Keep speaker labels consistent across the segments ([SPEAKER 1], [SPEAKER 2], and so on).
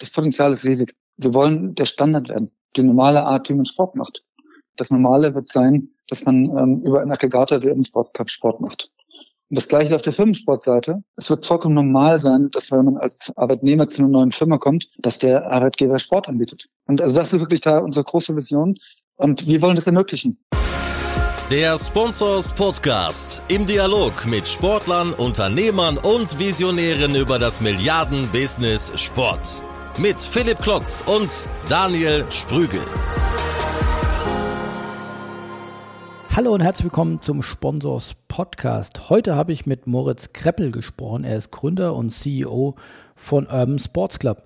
[SPEAKER 1] das Potenzial ist riesig. Wir wollen der Standard werden, die normale Art, wie man Sport macht. Das Normale wird sein, dass man ähm, über einen Aggregator wie einen Sportclub Sport macht. Und das gleiche auf der Firmensportseite. Es wird vollkommen normal sein, dass wenn man als Arbeitnehmer zu einer neuen Firma kommt, dass der Arbeitgeber Sport anbietet. Und also das ist wirklich da unsere große Vision. Und wir wollen das ermöglichen.
[SPEAKER 2] Der Sponsors Podcast im Dialog mit Sportlern, Unternehmern und Visionären über das Milliarden-Business Sport. Mit Philipp Klotz und Daniel Sprügel.
[SPEAKER 3] Hallo und herzlich willkommen zum Sponsors Podcast. Heute habe ich mit Moritz Kreppel gesprochen. Er ist Gründer und CEO von Urban Sports Club.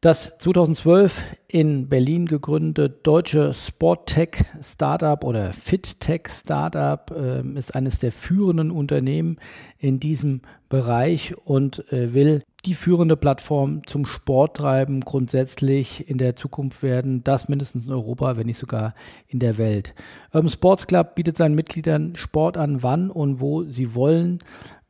[SPEAKER 3] Das 2012 in Berlin gegründete deutsche Sporttech-Startup oder FitTech-Startup äh, ist eines der führenden Unternehmen in diesem Bereich und äh, will die führende Plattform zum Sporttreiben grundsätzlich in der Zukunft werden. Das mindestens in Europa, wenn nicht sogar in der Welt. Urban Sports Club bietet seinen Mitgliedern Sport an, wann und wo sie wollen.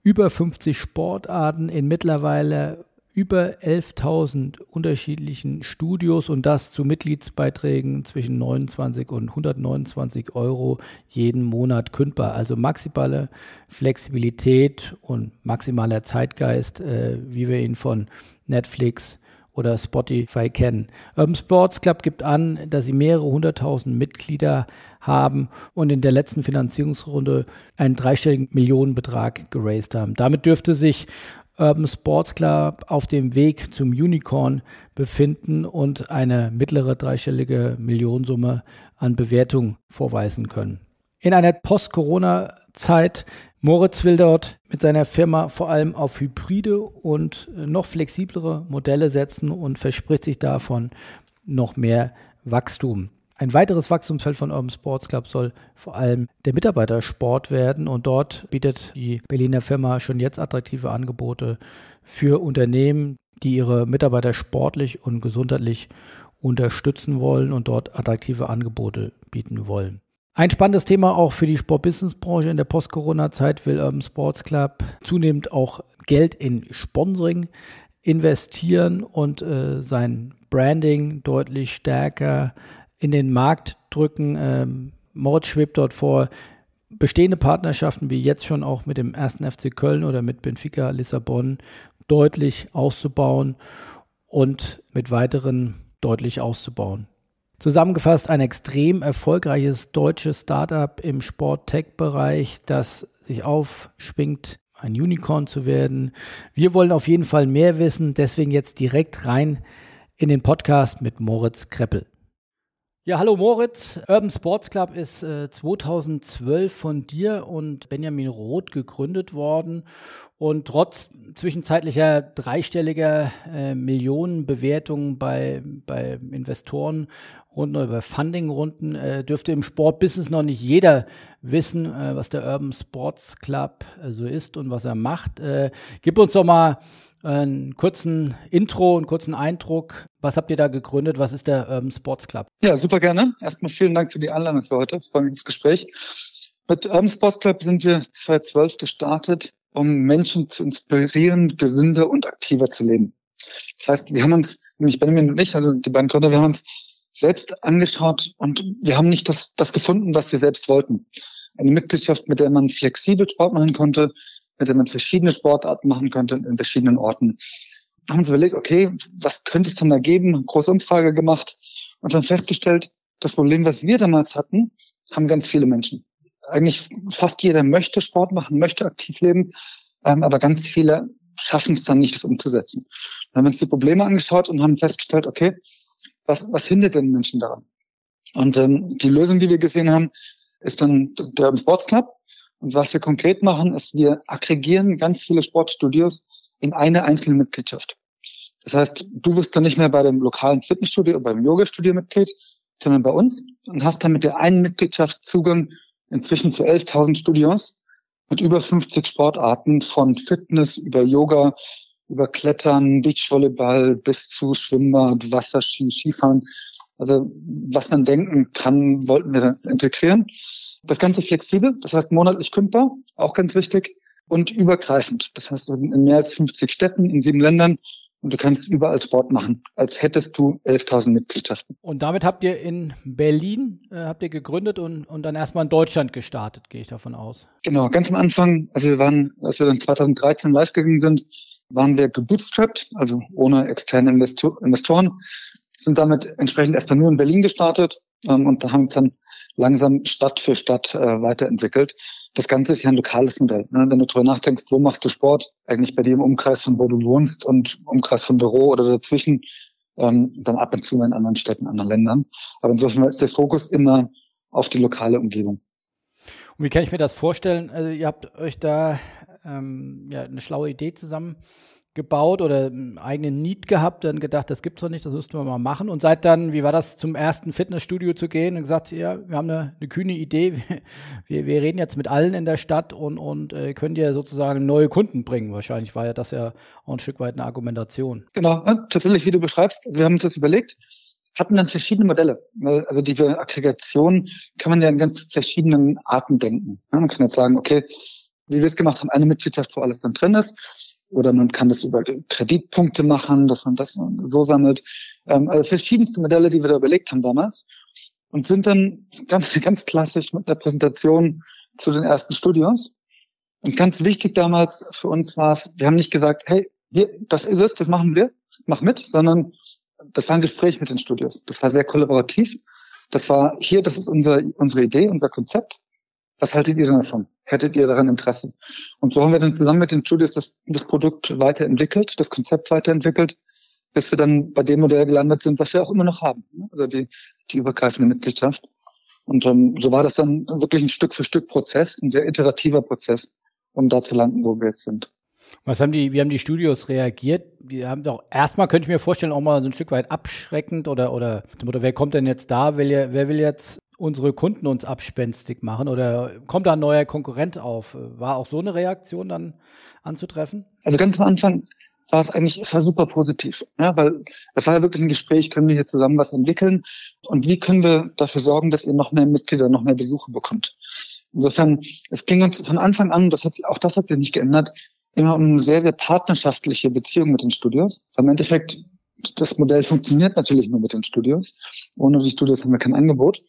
[SPEAKER 3] Über 50 Sportarten in mittlerweile über 11.000 unterschiedlichen Studios und das zu Mitgliedsbeiträgen zwischen 29 und 129 Euro jeden Monat kündbar. Also maximale Flexibilität und maximaler Zeitgeist, äh, wie wir ihn von Netflix oder Spotify kennen. Urban Sports Club gibt an, dass sie mehrere hunderttausend Mitglieder haben und in der letzten Finanzierungsrunde einen dreistelligen Millionenbetrag geraced haben. Damit dürfte sich Urban Sports Club auf dem Weg zum Unicorn befinden und eine mittlere dreistellige Millionensumme an Bewertung vorweisen können. In einer Post-Corona-Zeit, Moritz will dort mit seiner Firma vor allem auf hybride und noch flexiblere Modelle setzen und verspricht sich davon noch mehr Wachstum. Ein weiteres Wachstumsfeld von Urban Sports Club soll vor allem der Mitarbeitersport werden und dort bietet die Berliner Firma schon jetzt attraktive Angebote für Unternehmen, die ihre Mitarbeiter sportlich und gesundheitlich unterstützen wollen und dort attraktive Angebote bieten wollen. Ein spannendes Thema auch für die Sport-Business-Branche in der Post-Corona-Zeit will Urban Sports Club zunehmend auch Geld in Sponsoring investieren und äh, sein Branding deutlich stärker in den Markt drücken. Ähm, Moritz schwebt dort vor, bestehende Partnerschaften wie jetzt schon auch mit dem ersten FC Köln oder mit Benfica Lissabon deutlich auszubauen und mit weiteren deutlich auszubauen. Zusammengefasst ein extrem erfolgreiches deutsches Startup im Sport-Tech-Bereich, das sich aufschwingt, ein Unicorn zu werden. Wir wollen auf jeden Fall mehr wissen, deswegen jetzt direkt rein in den Podcast mit Moritz Kreppel. Ja, hallo Moritz. Urban Sports Club ist äh, 2012 von dir und Benjamin Roth gegründet worden und trotz zwischenzeitlicher dreistelliger äh, Millionenbewertungen bei, bei Investoren Runden oder bei Funding-Runden äh, dürfte im Sportbusiness noch nicht jeder wissen, äh, was der Urban Sports Club äh, so ist und was er macht. Äh, gib uns doch mal einen kurzen Intro, einen kurzen Eindruck. Was habt ihr da gegründet? Was ist der Urban Sports Club?
[SPEAKER 1] Ja, super gerne. Erstmal vielen Dank für die Einladung für heute. Ich freue mich aufs Gespräch. Mit Urban Sports Club sind wir 2012 gestartet, um Menschen zu inspirieren, gesünder und aktiver zu leben. Das heißt, wir haben uns, nämlich Benjamin und ich, also die beiden Gründer, wir haben uns selbst angeschaut und wir haben nicht das, das gefunden, was wir selbst wollten. Eine Mitgliedschaft, mit der man flexibel Sport machen konnte, mit der man verschiedene Sportarten machen könnte in verschiedenen Orten. Wir haben uns überlegt, okay, was könnte es denn da geben? Große Umfrage gemacht und dann festgestellt, das Problem, was wir damals hatten, haben ganz viele Menschen. Eigentlich fast jeder möchte Sport machen, möchte aktiv leben, ähm, aber ganz viele schaffen es dann nicht, das umzusetzen. Dann haben wir uns die Probleme angeschaut und haben festgestellt, okay, was, was hindert den Menschen daran? Und ähm, die Lösung, die wir gesehen haben, ist dann der Sports Club. Und was wir konkret machen, ist, wir aggregieren ganz viele Sportstudios in eine einzelne Mitgliedschaft. Das heißt, du wirst dann nicht mehr bei dem lokalen Fitnessstudio oder beim Yoga-Studio Mitglied, sondern bei uns und hast dann mit der einen Mitgliedschaft Zugang inzwischen zu 11.000 Studios mit über 50 Sportarten von Fitness über Yoga, über Klettern, Beachvolleyball bis zu Schwimmbad, Wasserski, Skifahren. Also was man denken kann, wollten wir integrieren. Das Ganze flexibel, das heißt monatlich kündbar, auch ganz wichtig, und übergreifend. Das heißt, in mehr als 50 Städten, in sieben Ländern und du kannst überall Sport machen, als hättest du 11.000 Mitgliedschaften.
[SPEAKER 3] Und damit habt ihr in Berlin, äh, habt ihr gegründet und, und dann erstmal in Deutschland gestartet, gehe ich davon aus.
[SPEAKER 1] Genau, ganz am Anfang, also wir waren, als wir dann 2013 live gegangen sind, waren wir gebootstrapped, also ohne externe Investor Investoren, sind damit entsprechend erstmal nur in Berlin gestartet ähm, und da haben wir dann langsam Stadt für Stadt äh, weiterentwickelt. Das Ganze ist ja ein lokales Modell. Ne? Wenn du darüber nachdenkst, wo machst du Sport? Eigentlich bei dir im Umkreis von wo du wohnst und Umkreis vom Büro oder dazwischen, ähm, dann ab und zu in anderen Städten, anderen Ländern. Aber insofern ist der Fokus immer auf die lokale Umgebung.
[SPEAKER 3] Und wie kann ich mir das vorstellen? Also ihr habt euch da ähm, ja, eine schlaue Idee zusammen gebaut oder einen eigenen Need gehabt, dann gedacht, das gibt's doch nicht, das müssten wir mal machen. Und seit dann, wie war das, zum ersten Fitnessstudio zu gehen und gesagt, ja, wir haben eine, eine kühne Idee, wir, wir reden jetzt mit allen in der Stadt und, und äh, können dir sozusagen neue Kunden bringen. Wahrscheinlich war ja das ja auch ein Stück weit eine Argumentation.
[SPEAKER 1] Genau, tatsächlich, wie du beschreibst, wir haben uns das überlegt, hatten dann verschiedene Modelle. Also diese Aggregation kann man ja in ganz verschiedenen Arten denken. Man kann jetzt sagen, okay, wie wir es gemacht haben, eine Mitgliedschaft, wo alles dann drin ist. Oder man kann das über Kreditpunkte machen, dass man das so sammelt. Ähm, also verschiedenste Modelle, die wir da überlegt haben damals. Und sind dann ganz, ganz klassisch mit einer Präsentation zu den ersten Studios. Und ganz wichtig damals für uns war es, wir haben nicht gesagt, hey, hier, das ist es, das machen wir, mach mit, sondern das war ein Gespräch mit den Studios. Das war sehr kollaborativ. Das war hier, das ist unser, unsere Idee, unser Konzept. Was haltet ihr denn davon? Hättet ihr daran Interesse? Und so haben wir dann zusammen mit den Studios das, das Produkt weiterentwickelt, das Konzept weiterentwickelt, bis wir dann bei dem Modell gelandet sind, was wir auch immer noch haben. Ne? Also die, die übergreifende Mitgliedschaft. Und ähm, so war das dann wirklich ein Stück für Stück Prozess, ein sehr iterativer Prozess, um da zu landen, wo wir jetzt sind.
[SPEAKER 3] Was haben die, wie haben die Studios reagiert? Die haben doch erstmal könnte ich mir vorstellen, auch mal so ein Stück weit abschreckend oder oder, oder wer kommt denn jetzt da? Wer, wer will jetzt unsere Kunden uns abspenstig machen oder kommt da ein neuer Konkurrent auf? War auch so eine Reaktion dann anzutreffen?
[SPEAKER 1] Also ganz am Anfang war es eigentlich, es war super positiv, ja, weil es war ja wirklich ein Gespräch, können wir hier zusammen was entwickeln und wie können wir dafür sorgen, dass ihr noch mehr Mitglieder, noch mehr Besucher bekommt. Insofern, es ging uns von Anfang an, das hat sich, auch das hat sich nicht geändert, immer um eine sehr, sehr partnerschaftliche Beziehung mit den Studios. Im Endeffekt, das Modell funktioniert natürlich nur mit den Studios. Ohne die Studios haben wir kein Angebot.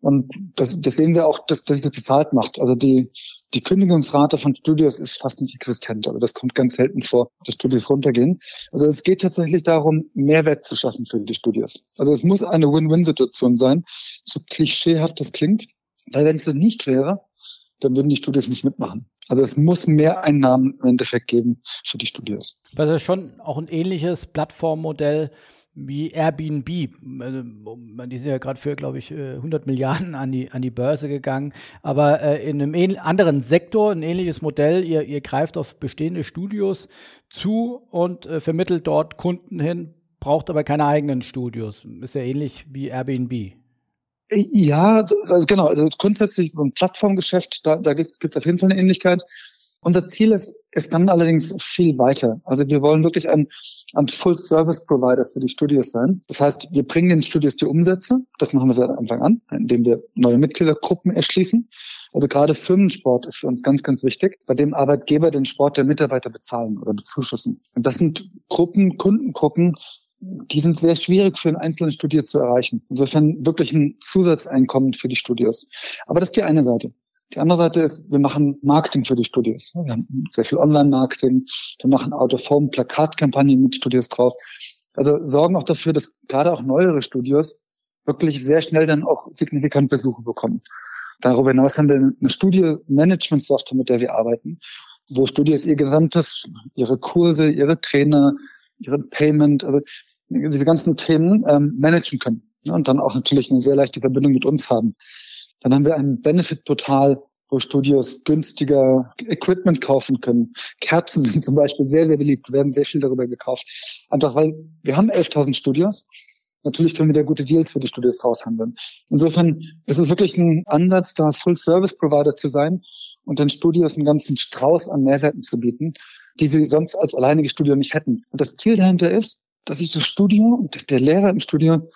[SPEAKER 1] Und das, das sehen wir auch, dass, dass sich das bezahlt macht. Also die, die Kündigungsrate von Studios ist fast nicht existent, aber das kommt ganz selten vor, dass Studios runtergehen. Also es geht tatsächlich darum, Mehrwert zu schaffen für die Studios. Also es muss eine Win-Win-Situation sein, so klischeehaft das klingt, weil wenn es das nicht wäre, dann würden die Studios nicht mitmachen. Also es muss mehr Einnahmen im Endeffekt geben für die Studios.
[SPEAKER 3] Das ist schon auch ein ähnliches Plattformmodell wie Airbnb. Äh, die sind ja gerade für, glaube ich, 100 äh, Milliarden an die, an die Börse gegangen. Aber äh, in einem anderen Sektor, ein ähnliches Modell. Ihr, ihr greift auf bestehende Studios zu und vermittelt dort Kunden hin, braucht aber keine eigenen Studios. Ist ja ähnlich wie Airbnb.
[SPEAKER 1] Ja, also genau. Also grundsätzlich so ein Plattformgeschäft, da, da gibt es auf jeden Fall eine Ähnlichkeit. Unser Ziel ist, ist dann allerdings viel weiter. Also wir wollen wirklich ein, ein Full-Service-Provider für die Studios sein. Das heißt, wir bringen den Studios die Umsätze. Das machen wir seit Anfang an, indem wir neue Mitgliedergruppen erschließen. Also gerade Firmensport ist für uns ganz, ganz wichtig, bei dem Arbeitgeber den Sport der Mitarbeiter bezahlen oder bezuschussen. Und das sind Gruppen, Kundengruppen, die sind sehr schwierig für einen einzelnen Studier zu erreichen. Insofern wirklich ein Zusatzeinkommen für die Studios. Aber das ist die eine Seite. Die andere Seite ist, wir machen Marketing für die Studios. Wir haben sehr viel Online-Marketing. Wir machen Out-of-Home, Plakatkampagnen mit Studios drauf. Also sorgen auch dafür, dass gerade auch neuere Studios wirklich sehr schnell dann auch signifikant Besuche bekommen. Darüber hinaus haben wir eine Studio-Management-Software, mit der wir arbeiten, wo Studios ihr gesamtes, ihre Kurse, ihre Trainer, ihren Payment, also diese ganzen Themen ähm, managen können. Ne? Und dann auch natürlich eine sehr leichte Verbindung mit uns haben. Dann haben wir ein Benefit-Portal, wo Studios günstiger Equipment kaufen können. Kerzen sind zum Beispiel sehr, sehr beliebt, werden sehr viel darüber gekauft. Einfach weil wir haben 11.000 Studios. Natürlich können wir da gute Deals für die Studios raushandeln. Insofern ist es wirklich ein Ansatz, da Full-Service-Provider zu sein und den Studios einen ganzen Strauß an Mehrwerten zu bieten, die sie sonst als alleinige Studio nicht hätten. Und das Ziel dahinter ist, dass sich das Studio und der Lehrer im Studio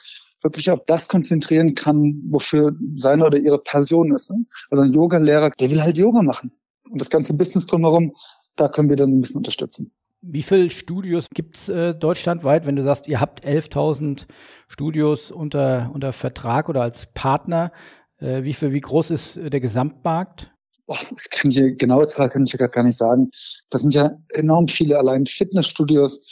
[SPEAKER 1] wirklich auf das konzentrieren kann, wofür seine oder ihre Person ist. Ne? Also ein Yoga-Lehrer, der will halt Yoga machen. Und das ganze Business drumherum, da können wir dann ein bisschen unterstützen.
[SPEAKER 3] Wie viele Studios gibt es äh, deutschlandweit, wenn du sagst, ihr habt 11.000 Studios unter, unter Vertrag oder als Partner? Äh, wie, viel, wie groß ist äh, der Gesamtmarkt?
[SPEAKER 1] Boah, das kann ich, genaue Zahl kann ich ja gar nicht sagen. Das sind ja enorm viele, allein Fitnessstudios.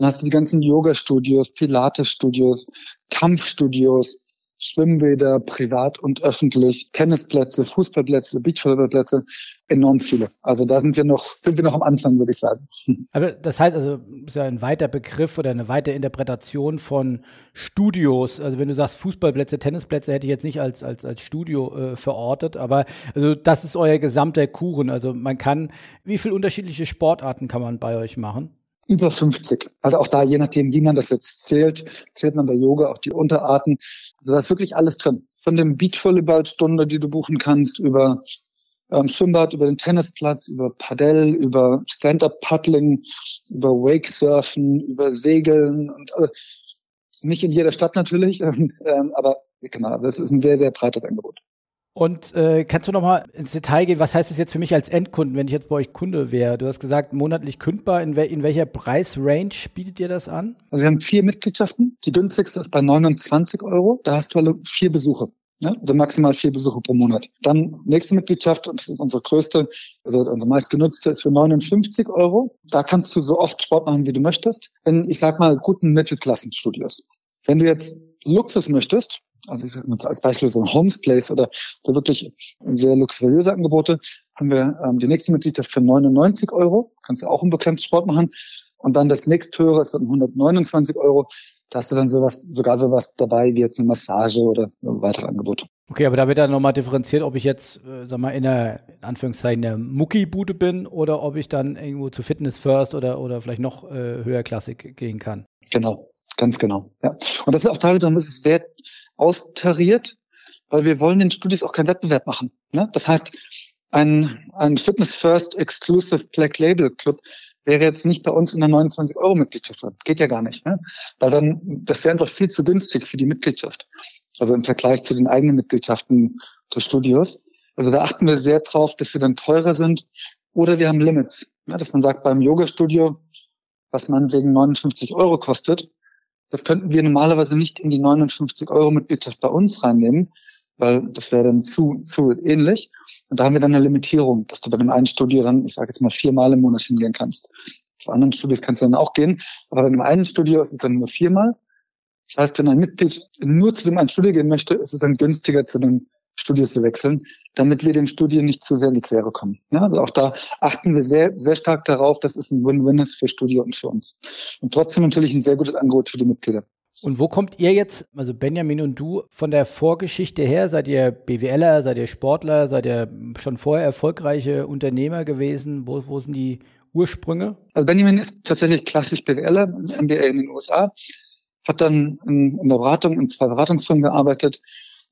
[SPEAKER 1] Dann hast du die ganzen Yoga-Studios, Pilates-Studios, Kampfstudios, Schwimmbäder, privat und öffentlich, Tennisplätze, Fußballplätze, Beachvolleyballplätze, enorm viele. Also da sind wir noch, sind wir noch am Anfang, würde ich sagen.
[SPEAKER 3] Aber das heißt also, ist ja ein weiter Begriff oder eine weitere Interpretation von Studios. Also wenn du sagst Fußballplätze, Tennisplätze, hätte ich jetzt nicht als, als, als Studio äh, verortet, aber also das ist euer gesamter Kuchen. Also man kann, wie viele unterschiedliche Sportarten kann man bei euch machen?
[SPEAKER 1] Über 50. Also auch da, je nachdem, wie man das jetzt zählt, zählt man bei Yoga auch die Unterarten. Also da ist wirklich alles drin. Von dem Beachvolleyballstunde, die du buchen kannst, über ähm, Schwimmbad, über den Tennisplatz, über Padel, über Stand-Up-Paddling, über Wakesurfen, über Segeln und äh, nicht in jeder Stadt natürlich, ähm, aber genau, das ist ein sehr, sehr breites Angebot.
[SPEAKER 3] Und äh, kannst du noch mal ins Detail gehen, was heißt das jetzt für mich als Endkunden, wenn ich jetzt bei euch Kunde wäre? Du hast gesagt, monatlich kündbar. In, wel in welcher Preisrange bietet ihr das an?
[SPEAKER 1] Also wir haben vier Mitgliedschaften. Die günstigste ist bei 29 Euro. Da hast du alle vier Besuche. Ne? Also maximal vier Besuche pro Monat. Dann nächste Mitgliedschaft, und das ist unsere größte, also unsere meistgenutzte, ist für 59 Euro. Da kannst du so oft Sport machen, wie du möchtest. In, ich sag mal, guten Mittelklassenstudios. Wenn du jetzt Luxus möchtest, also ich sage als Beispiel so ein Homes Place oder so wirklich sehr luxuriöse Angebote, haben wir ähm, die nächste Mitgliedschaft für 99 Euro. Kannst du auch im Sport machen. Und dann das nächsthöhere ist dann 129 Euro. Da hast du dann sowas, sogar sowas dabei wie jetzt eine Massage oder weitere Angebote.
[SPEAKER 3] Okay, aber da wird dann nochmal differenziert, ob ich jetzt, äh, sag mal, in der, in Anführungszeichen, der Mucki-Bude bin oder ob ich dann irgendwo zu Fitness First oder, oder vielleicht noch äh, höherklassig gehen kann.
[SPEAKER 1] Genau, ganz genau. Ja. Und das ist auch teilweise, das ist sehr austariert, weil wir wollen den Studios auch keinen Wettbewerb machen. Ne? Das heißt, ein, ein Fitness First Exclusive Black Label Club wäre jetzt nicht bei uns in der 29 Euro Mitgliedschaft drin. Geht ja gar nicht. Ne? Weil dann, das wäre einfach viel zu günstig für die Mitgliedschaft. Also im Vergleich zu den eigenen Mitgliedschaften des Studios. Also da achten wir sehr drauf, dass wir dann teurer sind oder wir haben Limits. Ne? Dass man sagt, beim Yoga-Studio, was man wegen 59 Euro kostet, das könnten wir normalerweise nicht in die 59 Euro Mitgliedschaft bei uns reinnehmen, weil das wäre dann zu, zu ähnlich. Und da haben wir dann eine Limitierung, dass du bei dem einen Studio dann, ich sage jetzt mal, viermal im Monat hingehen kannst. Zu anderen Studios kannst du dann auch gehen, aber bei dem einen Studio ist es dann nur viermal. Das heißt, wenn ein Mitglied nur zu dem einen Studio gehen möchte, ist es dann günstiger, zu dem Studio zu wechseln, damit wir den Studien nicht zu sehr in die Quere kommen. Ja, also auch da achten wir sehr, sehr stark darauf, dass es ein Win-Win ist für Studio und für uns. Und trotzdem natürlich ein sehr gutes Angebot für die Mitglieder.
[SPEAKER 3] Und wo kommt ihr jetzt, also Benjamin und du, von der Vorgeschichte her? Seid ihr BWLer, seid ihr Sportler, seid ihr schon vorher erfolgreiche Unternehmer gewesen? Wo, wo sind die Ursprünge?
[SPEAKER 1] Also Benjamin ist tatsächlich klassisch BWLer, MBA in den USA, hat dann in, in der Beratung, in zwei Beratungsfirmen gearbeitet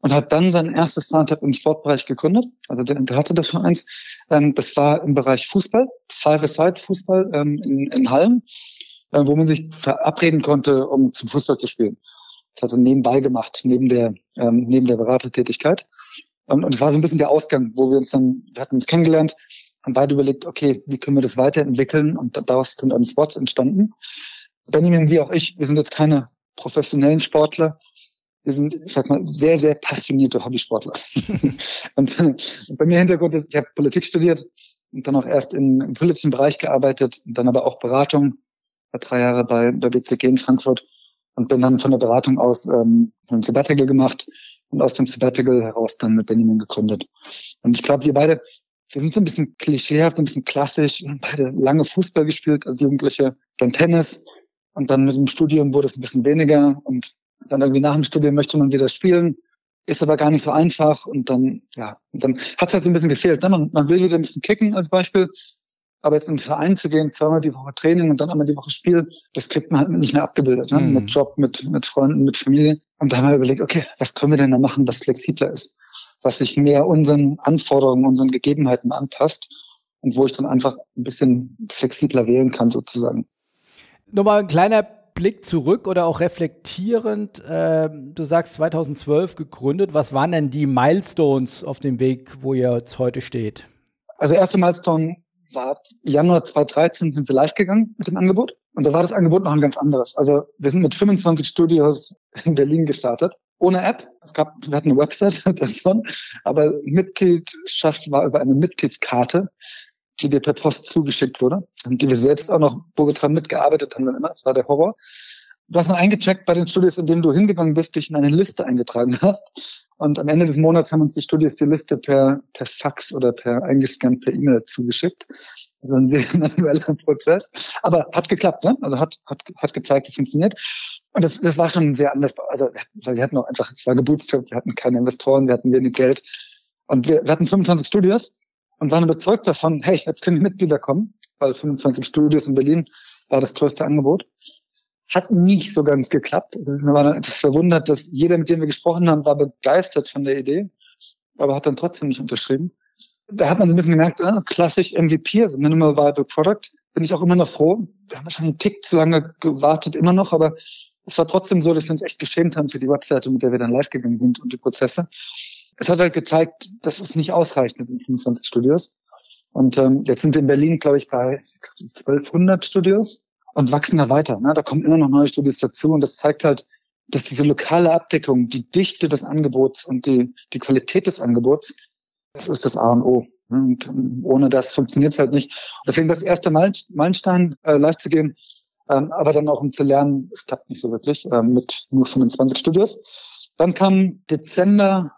[SPEAKER 1] und hat dann sein erstes Startup im Sportbereich gegründet. Also der, der hatte das schon eins. Ähm, das war im Bereich Fußball, Five-A-Side-Fußball ähm, in, in Hallen äh, wo man sich verabreden konnte, um zum Fußball zu spielen. Das hat er nebenbei gemacht, neben der, ähm, neben der Beratertätigkeit. Und, und das war so ein bisschen der Ausgang, wo wir uns dann, wir hatten uns kennengelernt, haben beide überlegt, okay, wie können wir das weiterentwickeln? Und daraus sind dann Spots entstanden. Benjamin, wie auch ich, wir sind jetzt keine professionellen Sportler. Wir sind, ich sag mal, sehr, sehr passionierte Hobbysportler. und, und bei mir Hintergrund ist, ich habe Politik studiert und dann auch erst in, im politischen Bereich gearbeitet und dann aber auch Beratung war drei Jahre bei bei BCG in Frankfurt und bin dann von der Beratung aus ähm, ein Sabbatical gemacht und aus dem Sabbatical heraus dann mit Benjamin gegründet. Und ich glaube, wir beide, wir sind so ein bisschen klischeehaft, ein bisschen klassisch, wir haben beide lange Fußball gespielt als Jugendliche, dann Tennis und dann mit dem Studium wurde es ein bisschen weniger und dann irgendwie nach dem Studium möchte man wieder spielen, ist aber gar nicht so einfach und dann, ja, und dann hat es halt so ein bisschen gefehlt. Ne? Man, man will wieder ein bisschen kicken als Beispiel aber jetzt in den Verein zu gehen, zweimal die Woche Training und dann einmal die Woche Spiel, das kriegt man halt nicht mehr abgebildet, ne? Mhm. mit Job, mit, mit Freunden, mit Familie. Und da haben wir überlegt, okay, was können wir denn da machen, was flexibler ist, was sich mehr unseren Anforderungen, unseren Gegebenheiten anpasst und wo ich dann einfach ein bisschen flexibler wählen kann sozusagen.
[SPEAKER 3] Nochmal ein kleiner Blick zurück oder auch reflektierend. Äh, du sagst 2012 gegründet. Was waren denn die Milestones auf dem Weg, wo ihr jetzt heute steht?
[SPEAKER 1] Also erste Milestone war Januar 2013 sind wir live gegangen mit dem Angebot. Und da war das Angebot noch ein ganz anderes. Also wir sind mit 25 Studios in Berlin gestartet. Ohne App. Es gab, wir hatten eine Website, das schon. Aber Mitgliedschaft war über eine Mitgliedskarte, die dir per Post zugeschickt wurde. Und die wir selbst auch noch, wo wir dran mitgearbeitet haben, dann immer. Das war der Horror. Du hast dann eingecheckt bei den Studios, in denen du hingegangen bist, dich in eine Liste eingetragen hast. Und am Ende des Monats haben uns die Studios die Liste per, per Fax oder per eingescannt per E-Mail zugeschickt. Also ein sehr manueller Prozess. Aber hat geklappt, ne? Also hat, hat, hat gezeigt, es funktioniert. Und das, das war schon sehr anders. Also, wir hatten auch einfach, es war gebootstrapped, wir hatten keine Investoren, wir hatten wenig Geld. Und wir, wir hatten 25 Studios und waren überzeugt davon, hey, jetzt können die Mitglieder kommen, weil 25 Studios in Berlin war das größte Angebot. Hat nicht so ganz geklappt. Also wir waren etwas verwundert, dass jeder, mit dem wir gesprochen haben, war begeistert von der Idee, aber hat dann trotzdem nicht unterschrieben. Da hat man so ein bisschen gemerkt, ah, klassisch MVP, also Minimal Viable Product. Bin ich auch immer noch froh. Wir haben wahrscheinlich einen Tick zu lange gewartet, immer noch, aber es war trotzdem so, dass wir uns echt geschämt haben für die Webseite, mit der wir dann live gegangen sind und die Prozesse. Es hat halt gezeigt, dass es nicht ausreicht mit den 25 Studios. Und ähm, jetzt sind in Berlin, glaube ich, bei 1200 Studios und wachsen da weiter. Ne? Da kommen immer noch neue Studios dazu und das zeigt halt, dass diese lokale Abdeckung, die Dichte des Angebots und die, die Qualität des Angebots, das ist das A und O. Ne? Und ohne das funktioniert es halt nicht. Deswegen das erste Meilenstein, äh, live zu gehen, ähm, aber dann auch um zu lernen, es klappt nicht so wirklich, äh, mit nur 25 Studios. Dann kam Dezember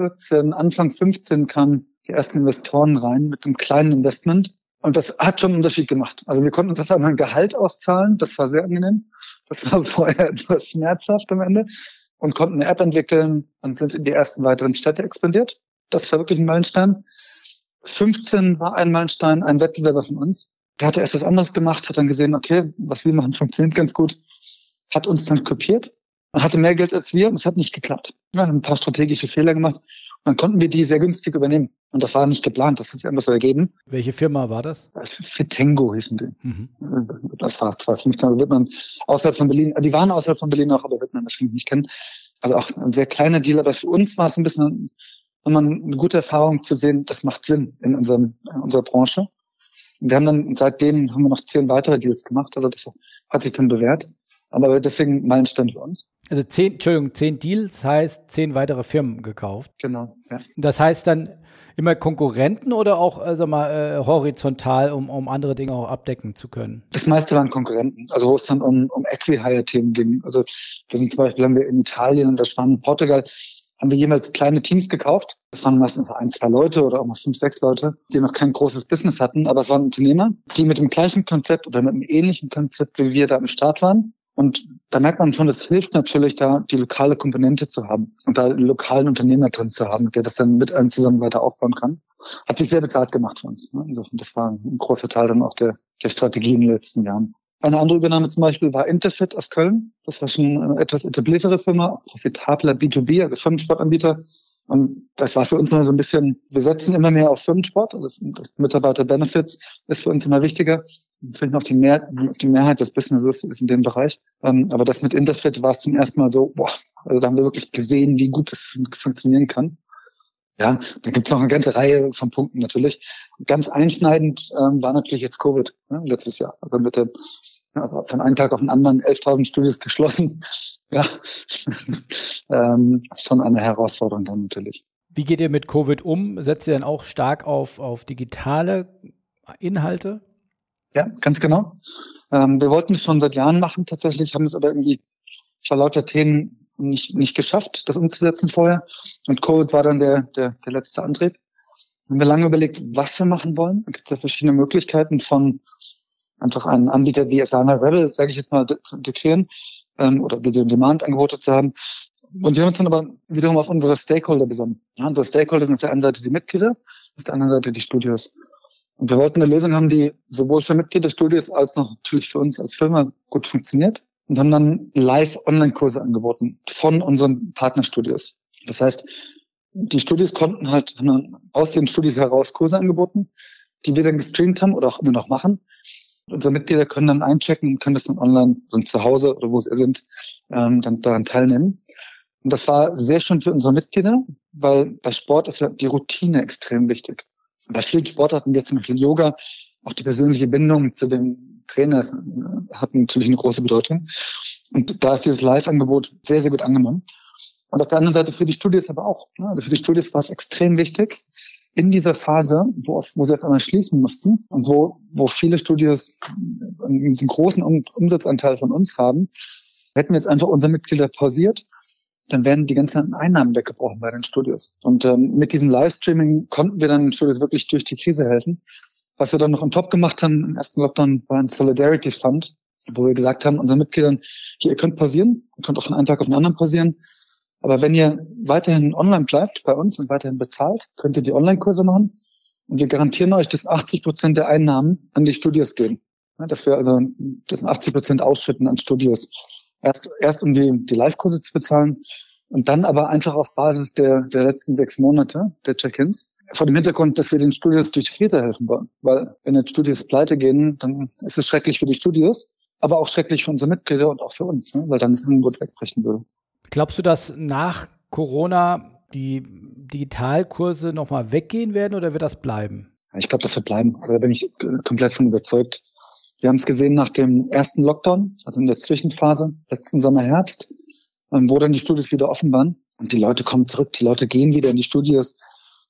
[SPEAKER 1] 14, Anfang 15 kamen die ersten Investoren rein mit einem kleinen Investment. Und das hat schon einen Unterschied gemacht. Also wir konnten uns auf einmal ein Gehalt auszahlen. Das war sehr angenehm. Das war vorher etwas schmerzhaft am Ende. Und konnten eine App entwickeln und sind in die ersten weiteren Städte expandiert. Das war wirklich ein Meilenstein. 15 war ein Meilenstein, ein Wettbewerber von uns. Der hatte erst was anderes gemacht, hat dann gesehen, okay, was wir machen funktioniert ganz gut, hat uns dann kopiert. Man hatte mehr Geld als wir und es hat nicht geklappt. Wir haben ein paar strategische Fehler gemacht dann konnten wir die sehr günstig übernehmen. Und das war nicht geplant, das hat sich so ergeben.
[SPEAKER 3] Welche Firma war das?
[SPEAKER 1] Fitengo hießen die. Mhm. Das war 2015, wird man außerhalb von Berlin, die waren außerhalb von Berlin auch, aber wird man wahrscheinlich nicht kennen. Also auch ein sehr kleiner Deal, aber für uns war es ein bisschen immer eine gute Erfahrung zu sehen, das macht Sinn in, unserem, in unserer Branche. Und wir haben dann, seitdem haben wir noch zehn weitere Deals gemacht, also das hat sich dann bewährt. Aber deswegen Meilenstein für uns.
[SPEAKER 3] Also zehn, Entschuldigung, zehn Deals heißt zehn weitere Firmen gekauft.
[SPEAKER 1] Genau. Ja.
[SPEAKER 3] Das heißt dann immer Konkurrenten oder auch, also mal, äh, horizontal, um, um andere Dinge auch abdecken zu können?
[SPEAKER 1] Das meiste waren Konkurrenten. Also wo es dann um, um Equihire-Themen ging. Also wir sind zum Beispiel haben wir in Italien und der Spanien, Portugal haben wir jemals kleine Teams gekauft. Das waren meistens ein, zwei Leute oder auch mal fünf, sechs Leute, die noch kein großes Business hatten, aber es waren Unternehmer, die mit dem gleichen Konzept oder mit einem ähnlichen Konzept wie wir da im Start waren und da merkt man schon, es hilft natürlich, da die lokale Komponente zu haben und da einen lokalen Unternehmer drin zu haben, der das dann mit einem zusammen weiter aufbauen kann. Hat sich sehr bezahlt gemacht für uns. Ne? Das war ein großer Teil dann auch der, der Strategie in den letzten Jahren. Eine andere Übernahme zum Beispiel war Interfit aus Köln. Das war schon eine etwas etabliertere Firma, profitabler B2B, also Firmensportanbieter. Und das war für uns immer so ein bisschen, wir setzen immer mehr auf Firmensport, also Mitarbeiter-Benefits ist für uns immer wichtiger. Natürlich noch die, Mehr die Mehrheit des Businesses ist in dem Bereich. Ähm, aber das mit Interfit war es zum ersten Mal so, boah, also da haben wir wirklich gesehen, wie gut das funktionieren kann. Ja, da gibt es noch eine ganze Reihe von Punkten natürlich. Ganz einschneidend ähm, war natürlich jetzt Covid ne, letztes Jahr. Also mit dem also von einem Tag auf den anderen 11.000 Studios geschlossen. Ja, ähm, schon eine Herausforderung dann natürlich.
[SPEAKER 3] Wie geht ihr mit Covid um? Setzt ihr dann auch stark auf, auf digitale Inhalte?
[SPEAKER 1] Ja, ganz genau. Ähm, wir wollten es schon seit Jahren machen tatsächlich, haben es aber irgendwie vor lauter Themen nicht, nicht geschafft, das umzusetzen vorher. Und Covid war dann der, der, der letzte Antrieb. Wir haben wir lange überlegt, was wir machen wollen. Da gibt es ja verschiedene Möglichkeiten von einfach einen Anbieter wie Asana Rebel, sage ich jetzt mal, zu integrieren ähm, oder Video-on-Demand-Angebote zu haben. Und wir haben uns dann aber wiederum auf unsere Stakeholder besonnen. Ja, unsere Stakeholder sind auf der einen Seite die Mitglieder, auf der anderen Seite die Studios. Und wir wollten eine Lösung haben, die sowohl für Mitgliederstudios als noch natürlich für uns als Firma gut funktioniert und haben dann Live-Online-Kurse angeboten von unseren Partnerstudios. Das heißt, die Studios konnten halt aus den Studios heraus Kurse angeboten, die wir dann gestreamt haben oder auch immer noch machen unsere Mitglieder können dann einchecken und können das dann online und zu Hause oder wo sie sind, ähm, dann daran teilnehmen. Und das war sehr schön für unsere Mitglieder, weil bei Sport ist ja die Routine extrem wichtig. Bei vielen Sportarten, wie zum Beispiel Yoga, auch die persönliche Bindung zu dem Trainer hat natürlich eine große Bedeutung. Und da ist dieses Live-Angebot sehr, sehr gut angenommen. Und auf der anderen Seite für die Studios aber auch. Ne? Also für die Studios war es extrem wichtig, in dieser Phase, wo, wo sie auf einmal schließen mussten und wo, wo viele Studios einen großen Umsatzanteil von uns haben, hätten wir jetzt einfach unsere Mitglieder pausiert, dann wären die ganzen Einnahmen weggebrochen bei den Studios. Und ähm, mit diesem Livestreaming konnten wir dann den Studios wirklich durch die Krise helfen. Was wir dann noch on top gemacht haben im ersten Lockdown war ein Solidarity Fund, wo wir gesagt haben, unseren Mitgliedern, hier, ihr könnt pausieren, ihr könnt auch von einem Tag auf den anderen pausieren, aber wenn ihr weiterhin online bleibt bei uns und weiterhin bezahlt, könnt ihr die Online-Kurse machen. Und wir garantieren euch, dass 80 Prozent der Einnahmen an die Studios gehen. Dass wir also das 80 Prozent ausschütten an Studios. Erst, erst um die, die Live-Kurse zu bezahlen und dann aber einfach auf Basis der, der letzten sechs Monate der Check-ins. Vor dem Hintergrund, dass wir den Studios durch die Krise helfen wollen. Weil wenn jetzt Studios pleite gehen, dann ist es schrecklich für die Studios, aber auch schrecklich für unsere Mitglieder und auch für uns, ne? weil dann das Angebot wegbrechen würde.
[SPEAKER 3] Glaubst du, dass nach Corona die Digitalkurse nochmal weggehen werden oder wird das bleiben?
[SPEAKER 1] Ich glaube, das wird bleiben. Also da bin ich komplett von überzeugt. Wir haben es gesehen nach dem ersten Lockdown, also in der Zwischenphase, letzten Sommer, Herbst, ähm, wo dann die Studios wieder offen waren. Und die Leute kommen zurück, die Leute gehen wieder in die Studios.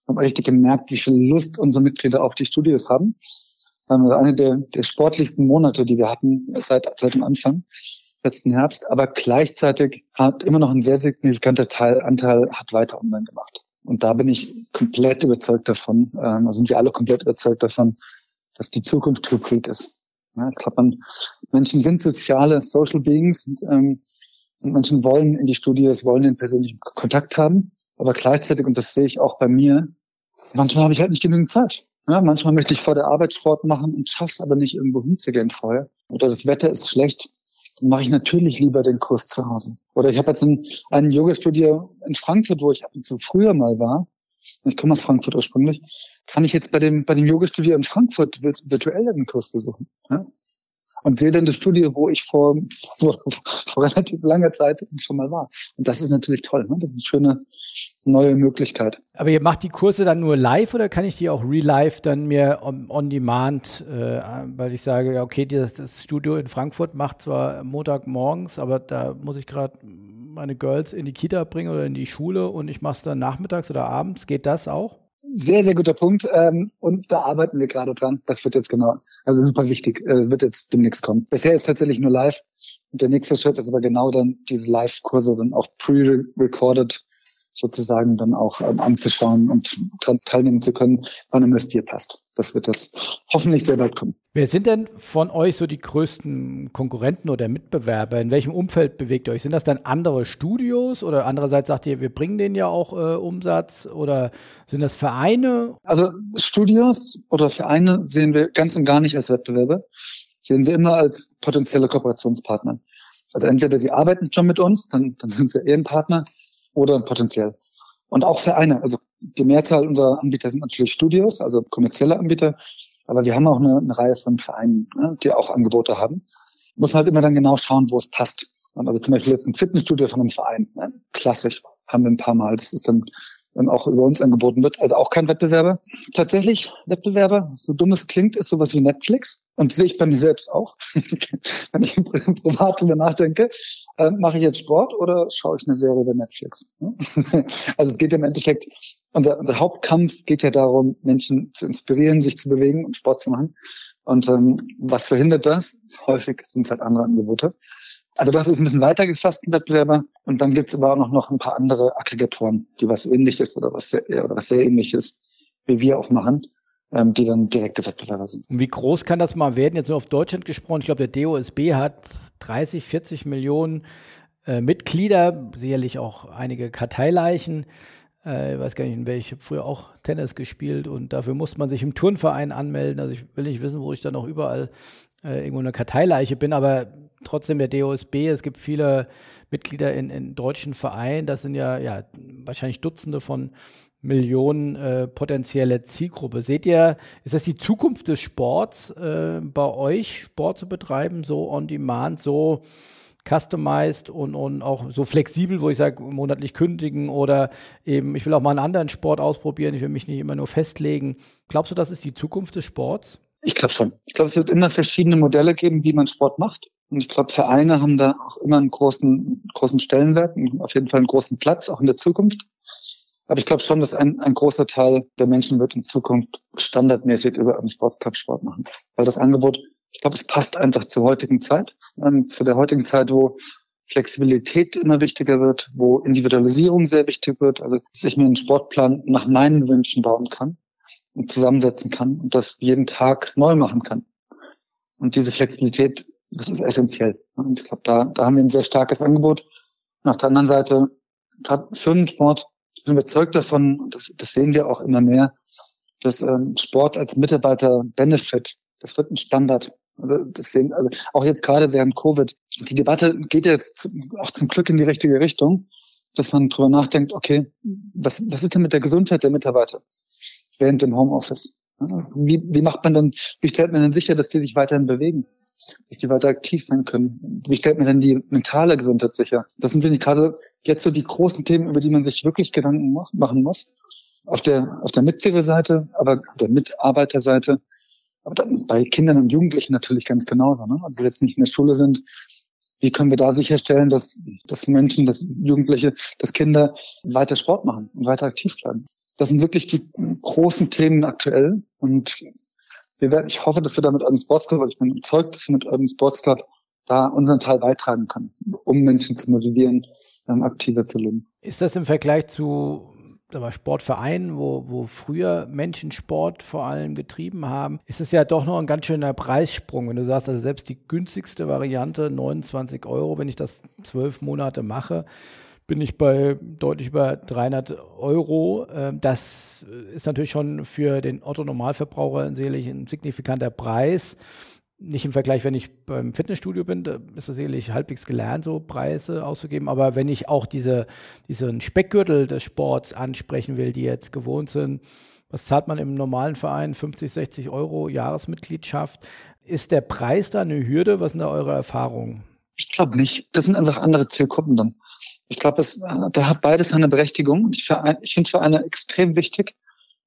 [SPEAKER 1] Wir haben richtig gemerkt, wie viel Lust unsere Mitglieder auf die Studios haben. Ähm, eine der, der sportlichsten Monate, die wir hatten seit, seit dem Anfang letzten Herbst, aber gleichzeitig hat immer noch ein sehr signifikanter Teil, Anteil hat weiter online gemacht. Und da bin ich komplett überzeugt davon, ähm, sind wir alle komplett überzeugt davon, dass die Zukunft Hybrid ist. Ja, ich glaube, man, Menschen sind soziale Social Beings und, ähm, und Menschen wollen in die Studios, wollen den persönlichen Kontakt haben, aber gleichzeitig, und das sehe ich auch bei mir, manchmal habe ich halt nicht genügend Zeit. Ja, manchmal möchte ich vor der Arbeit Sport machen und schaff's aber nicht irgendwo hinzugehen vorher. Oder das Wetter ist schlecht mache ich natürlich lieber den Kurs zu Hause. Oder ich habe jetzt ein, ein Yoga-Studio in Frankfurt, wo ich ab und zu früher mal war. Ich komme aus Frankfurt ursprünglich. Kann ich jetzt bei dem, bei dem Yoga-Studio in Frankfurt virtuell den Kurs besuchen? Ja? Und sehe dann das Studio, wo ich vor, vor, vor relativ langer Zeit schon mal war. Und das ist natürlich toll. Ne? Das ist eine schöne neue Möglichkeit.
[SPEAKER 3] Aber ihr macht die Kurse dann nur live oder kann ich die auch real live dann mir on, on demand, äh, weil ich sage, ja, okay, das, das Studio in Frankfurt macht zwar Montagmorgens, aber da muss ich gerade meine Girls in die Kita bringen oder in die Schule und ich mache es dann nachmittags oder abends. Geht das auch?
[SPEAKER 1] Sehr, sehr guter Punkt. Ähm, und da arbeiten wir gerade dran. Das wird jetzt genau, also super wichtig, äh, wird jetzt demnächst kommen. Bisher ist tatsächlich nur live. Der nächste Schritt ist aber genau dann diese Live-Kurse dann auch pre-recorded sozusagen dann auch ähm, anzuschauen und daran teilnehmen zu können, wann immer es dir passt. Das wird jetzt hoffentlich sehr bald kommen.
[SPEAKER 3] Wer sind denn von euch so die größten Konkurrenten oder Mitbewerber? In welchem Umfeld bewegt ihr euch? Sind das dann andere Studios oder andererseits sagt ihr, wir bringen denen ja auch äh, Umsatz oder sind das Vereine?
[SPEAKER 1] Also Studios oder Vereine sehen wir ganz und gar nicht als Wettbewerber, sehen wir immer als potenzielle Kooperationspartner. Also entweder sie arbeiten schon mit uns, dann, dann sind sie eher ein Partner, oder potenziell. Und auch Vereine. Also die Mehrzahl unserer Anbieter sind natürlich Studios, also kommerzielle Anbieter. Aber wir haben auch eine, eine Reihe von Vereinen, ne, die auch Angebote haben. Muss man halt immer dann genau schauen, wo es passt. Also zum Beispiel jetzt ein Fitnessstudio von einem Verein. Ne? Klassisch. Haben wir ein paar Mal. Das ist dann dann auch über uns angeboten wird. Also auch kein Wettbewerber. Tatsächlich Wettbewerber, so dumm es klingt, ist sowas wie Netflix. Und sehe ich bei mir selbst auch. Wenn ich privat darüber nachdenke, äh, mache ich jetzt Sport oder schaue ich eine Serie über Netflix? also es geht im Endeffekt, unser, unser Hauptkampf geht ja darum, Menschen zu inspirieren, sich zu bewegen und Sport zu machen. Und ähm, was verhindert das? Häufig sind es halt andere Angebote. Also das ist ein bisschen weiter gefasst, ein Wettbewerber. Und dann gibt's aber auch noch, noch ein paar andere Aggregatoren, die was ähnliches oder was sehr, oder was sehr ähnliches, wie wir auch machen, ähm, die dann direkte Wettbewerber sind.
[SPEAKER 3] Und wie groß kann das mal werden? Jetzt nur auf Deutschland gesprochen. Ich glaube, der DOSB hat 30, 40 Millionen äh, Mitglieder, sicherlich auch einige Karteileichen. Äh, ich weiß gar nicht, in welche. Früher auch Tennis gespielt und dafür musste man sich im Turnverein anmelden. Also ich will nicht wissen, wo ich dann noch überall äh, irgendwo eine Karteileiche bin, aber trotzdem der DOSB, es gibt viele Mitglieder in, in deutschen Vereinen, das sind ja, ja wahrscheinlich Dutzende von Millionen äh, potenzielle Zielgruppe. Seht ihr, ist das die Zukunft des Sports äh, bei euch, Sport zu betreiben, so on demand, so customized und, und auch so flexibel, wo ich sage, monatlich kündigen oder eben, ich will auch mal einen anderen Sport ausprobieren, ich will mich nicht immer nur festlegen. Glaubst du, das ist die Zukunft des Sports?
[SPEAKER 1] Ich glaube schon. Ich glaube, es wird immer verschiedene Modelle geben, wie man Sport macht. Und ich glaube, Vereine haben da auch immer einen großen, großen Stellenwert auf jeden Fall einen großen Platz, auch in der Zukunft. Aber ich glaube schon, dass ein, ein großer Teil der Menschen wird in Zukunft standardmäßig über einen Sportsclub Sport machen. Weil das Angebot, ich glaube, es passt einfach zur heutigen Zeit, ähm, zu der heutigen Zeit, wo Flexibilität immer wichtiger wird, wo Individualisierung sehr wichtig wird, also dass ich mir einen Sportplan nach meinen Wünschen bauen kann und zusammensetzen kann und das jeden Tag neu machen kann. Und diese Flexibilität das ist essentiell. Und ich glaube, da, da haben wir ein sehr starkes Angebot. Auf der anderen Seite, gerade Firmensport, ich bin überzeugt davon, das, das sehen wir auch immer mehr, dass ähm, Sport als Mitarbeiter-Benefit, das wird ein Standard. Also das sehen, also auch jetzt gerade während Covid. Die Debatte geht jetzt auch zum Glück in die richtige Richtung, dass man drüber nachdenkt, okay, was, was ist denn mit der Gesundheit der Mitarbeiter während dem Homeoffice? Wie, wie macht man denn, wie stellt man denn sicher, dass die sich weiterhin bewegen? Dass die weiter aktiv sein können. Wie stellt man denn die mentale Gesundheit sicher? Das sind, finde gerade jetzt so die großen Themen, über die man sich wirklich Gedanken machen muss. Auf der, auf der Mitgliederseite, aber der Mitarbeiterseite, aber dann bei Kindern und Jugendlichen natürlich ganz genauso. Ne? Also jetzt nicht in der Schule sind, wie können wir da sicherstellen, dass, dass Menschen, dass Jugendliche, dass Kinder weiter Sport machen und weiter aktiv bleiben? Das sind wirklich die großen Themen aktuell. Und wir werden, ich hoffe, dass wir da mit Urban Sports Club, ich bin überzeugt, dass wir mit Urban Sports Club da unseren Teil beitragen können, um Menschen zu motivieren, ähm, aktiver zu leben.
[SPEAKER 3] Ist das im Vergleich zu Sportvereinen, wo, wo früher Menschen Sport vor allem getrieben haben, ist es ja doch noch ein ganz schöner Preissprung. Wenn du sagst, also selbst die günstigste Variante, 29 Euro, wenn ich das zwölf Monate mache, bin ich bei deutlich über 300 Euro. Ähm, das ist natürlich schon für den Otto-Normalverbraucher sicherlich ein signifikanter Preis. Nicht im Vergleich, wenn ich beim Fitnessstudio bin, da ist das sicherlich halbwegs gelernt, so Preise auszugeben. Aber wenn ich auch diese, diesen Speckgürtel des Sports ansprechen will, die jetzt gewohnt sind, was zahlt man im normalen Verein? 50, 60 Euro Jahresmitgliedschaft. Ist der Preis da eine Hürde? Was sind da eure Erfahrungen?
[SPEAKER 1] Ich glaube nicht. Das sind einfach andere Zielgruppen dann. Ich glaube, da hat beides seine Berechtigung. Ich, ich finde Vereine extrem wichtig